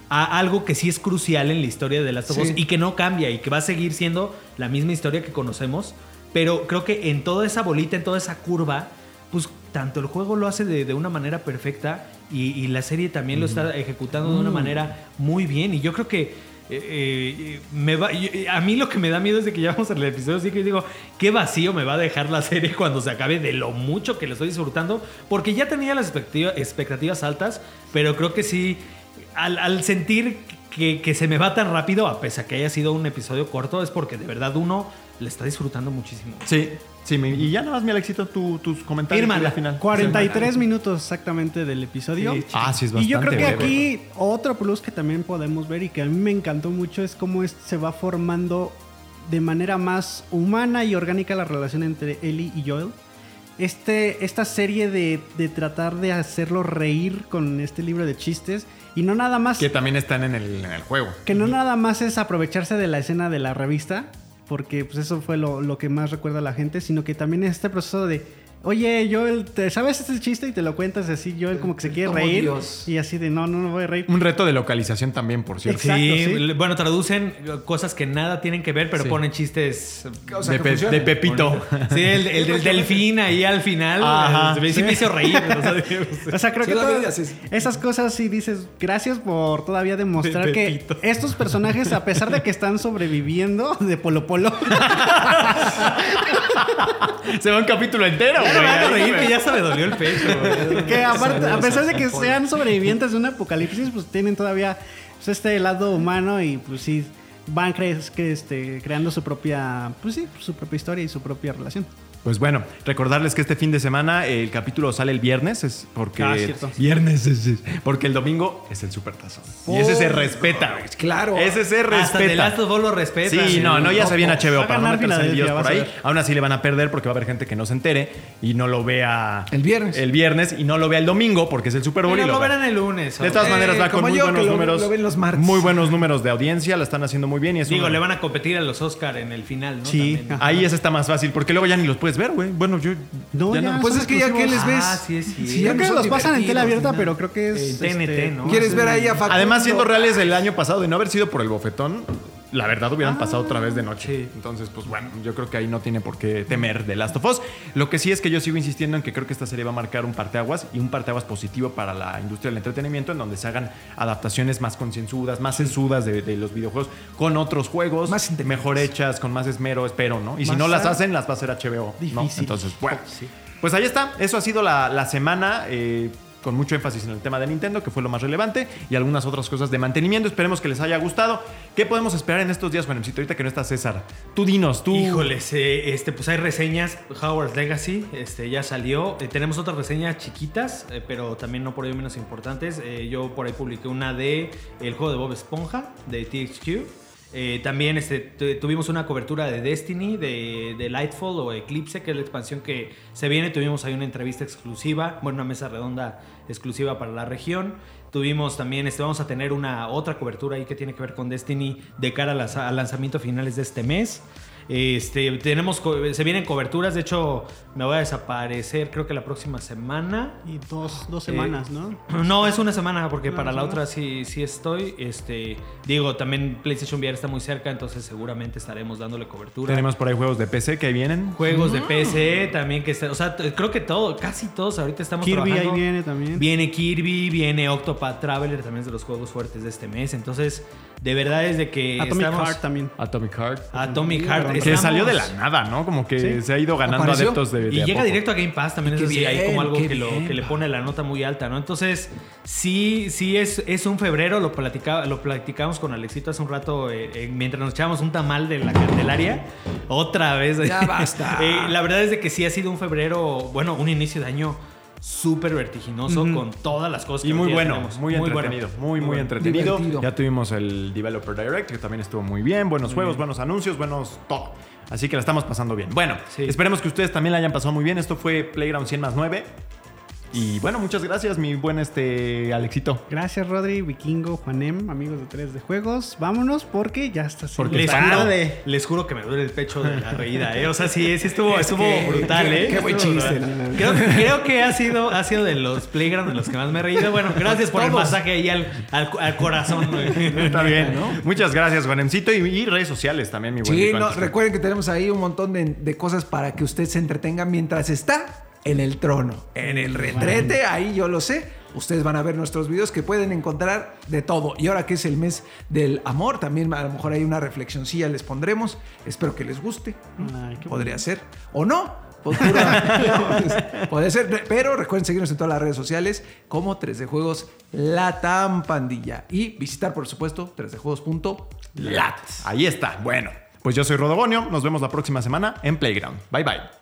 a algo que sí es crucial en la historia de las of Sí. y que no cambia y que va a seguir siendo la misma historia que conocemos. Pero creo que en toda esa bolita, en toda esa curva, pues tanto el juego lo hace de, de una manera perfecta y, y la serie también lo está ejecutando de una manera muy bien. Y yo creo que eh, eh, me va, a mí lo que me da miedo es de que ya vamos al episodio así que digo, qué vacío me va a dejar la [LAUGHS] serie cuando se acabe de lo mucho que le estoy disfrutando, porque ya tenía las expectativa- expectativas altas, pero creo que sí, al, al sentir que, que se me va tan rápido, a pesar que haya sido un episodio corto, es porque de verdad uno le está disfrutando muchísimo. sí, sí, y ya nada más mi Alexito, tu- tus comentarios Fírmala. al final. 43 minutos exactamente del episodio. Sí, Ah, sí, es bastante Y yo creo que breve. aquí otro plus que también podemos ver y que a mí me encantó mucho es cómo es- se va formando de manera más humana y orgánica la relación entre Ellie y Joel. Este, esta serie de, de tratar de hacerlo reír con este libro de chistes y no nada más Que también están en el, en el juego. que no nada más es aprovecharse de la escena de la revista, porque pues eso fue lo, lo que más recuerda a la gente, sino que también es este proceso de Oye, Joel, ¿te sabes este chiste? Y te lo cuentas así, Joel como que se quiere reír. Dios. Y así de, no, no, no voy a reír. Un reto de localización también, por cierto. Exacto, sí, sí. bueno, traducen cosas que nada tienen que ver, pero Sí. ponen chistes. O sea, de, Pe- de Pepito. Sí, el, el del [LAUGHS] delfín ahí al final. Ajá. eh, sí me hizo reír. o sea, [LAUGHS] O sea, creo Sí, que todas vida, sí, sí. esas cosas sí dices, gracias por todavía demostrar De que Pepito. estos personajes, a pesar de que están sobreviviendo de Polo Polo, [LAUGHS] Se va un capítulo entero, Ya no me hagas reír que ya se me dolió el pecho. güey. que aparte, a pesar de que sean sobrevivientes de un apocalipsis, pues tienen todavía pues, este lado humano y pues sí van cre- que, este, creando su propia, pues sí, su propia historia y su propia relación. Pues bueno, recordarles que este fin de semana el capítulo sale el viernes, es porque Ah, cierto. viernes es, es- porque el domingo es el supertazón. Y ese se respeta, güey. Claro. Ese se Hasta The respeta. Last of lo respeta. Sí, no, no, ya se viene Va HBO para no meterse en líos por ahí. Aún así le van a perder porque va a haber gente que no se entere y no lo vea El viernes. El viernes y no lo vea el domingo porque es el Super Bowl y lo lo verán el lunes. De todas Eh, maneras va con como muy yo, buenos lo- números. lo ven los martes. Muy buenos números de audiencia, la están haciendo muy bien y es Digo, le van a competir a los Oscar en el final, ¿no? Sí. También. Ahí ese está más fácil porque luego ya ni los puedes ver, güey. Bueno, yo No, ya Pues es que ya que les ves. Ah, sí, es cierto. Sí, ya que los pasan en tela abierta, pero creo que es. En TNT, este, ¿no? ¿Quieres ver ahí a Facundo? Además, siendo reales, el año pasado, de no haber sido por el bofetón, la verdad hubieran pasado otra vez de noche. sí. Entonces, pues bueno, yo creo que ahí no tiene por qué temer de Last of Us. Lo que sí es que yo sigo insistiendo en que creo que esta serie va a marcar un parteaguas y un parteaguas positivo para la industria del entretenimiento, en donde se hagan adaptaciones más concienzudas, más sensudas de, de los videojuegos con otros juegos, Más mejor hechas, con más esmero, espero, ¿no? Y si no las hacen, las va a hacer HBO. ¿no? Entonces, bueno. Pues ahí está. Eso ha sido la, la semana. eh, con mucho énfasis en el tema de Nintendo, que fue lo más relevante, y algunas otras cosas de mantenimiento. Esperemos que les haya gustado. ¿Qué podemos esperar en estos días, Juanemcito? Ahorita que no está César. Tú dinos, tú. Híjoles, este, pues hay reseñas. Howard's Legacy, este, ya salió. Eh, tenemos otras reseñas chiquitas, eh, pero también no por ello menos importantes. Eh, yo por ahí publiqué una de el juego de Bob Esponja, de THQ. Eh, también este, tu- tuvimos una cobertura de Destiny, de, Lightfall o Eclipse, que es la expansión que se viene. Tuvimos ahí una entrevista exclusiva, bueno, una mesa redonda exclusiva para la región. Tuvimos también, este, vamos a tener una otra cobertura ahí que tiene que ver con Destiny de cara a al lanzamiento finales de este mes. Este, tenemos, se vienen coberturas, de hecho me voy a desaparecer creo que la próxima semana. Y dos, dos Eh, semanas, ¿no? No, es una semana, porque ¿Una para la otra sí, sí estoy. Este, digo, también PlayStation VR está muy cerca, entonces seguramente estaremos dándole cobertura. Tenemos por ahí juegos de PC que vienen. Juegos de PC también que está, o sea, creo que todo, casi todos ahorita estamos Kirby ahí trabajando. viene también. Viene Kirby, viene Octopath Traveler, también es de los juegos fuertes de este mes. Entonces, de verdad es de que Atomic estamos- Heart también. Atomic Heart. Atomic Heart. Que estamos- salió de la nada, ¿no? Como que Sí. se ha ido ganando Apareció. adeptos de, de Y a llega poco. directo a Game Pass también, es decir, hay como algo que, lo, que le pone la nota muy alta, ¿no? Entonces, sí, sí es, es un febrero, lo, platicaba, lo platicamos con Alexito hace un rato, eh, eh, mientras nos echábamos un tamal de la Candelaria, otra vez. Ya basta. [LAUGHS] Eh, la verdad es de que sí ha sido un febrero, bueno, un inicio de año súper vertiginoso con todas las cosas que Y muy bueno, tenemos. muy, entretenido, muy, muy, bueno. entretenido. Divertido. Ya tuvimos el Developer Direct, que también estuvo muy bien. Buenos juegos, buenos anuncios, buenos todo. Así que la estamos pasando bien. Bueno, Sí. esperemos que ustedes también la hayan pasado muy bien. Esto fue Playground 100 más 9. Y bueno, muchas gracias, mi buen este Alexito. Gracias, Rodri, Vikingo, Juanem, amigos de 3 de Juegos. Vámonos porque ya está Porque Les juro, les juro que me duele el pecho de la reída, ¿eh? O sea, sí, sí estuvo, estuvo que- brutal, qué- ¿eh? qué buen chiste. Creo, creo que ha sido, ha sido de los playground de los que más me he reído. Bueno, gracias por el masaje ahí al, al, al corazón. güey. Está bien, ¿no? [LAUGHS] Muchas gracias, Juanemcito. Y, y redes sociales también, mi buen Sí, no, recuerden que tenemos ahí un montón de, de cosas para que usted se entretenga mientras está en el trono, en el retrete, ahí yo lo sé. Ustedes van a ver nuestros videos que pueden encontrar de todo. Y ahora que es el mes del amor, también a lo mejor hay una reflexioncilla les pondremos. Espero que les guste. Ay, qué Podría ser. O no. Pues [LAUGHS] Puede ser. Pero recuerden seguirnos en todas las redes sociales como 3D Juegos Latam Pandilla. Y visitar, por supuesto, 3djuegos.lat. Ahí está. Bueno, pues yo soy Rodogonio. Nos vemos la próxima semana en Playground. Bye bye.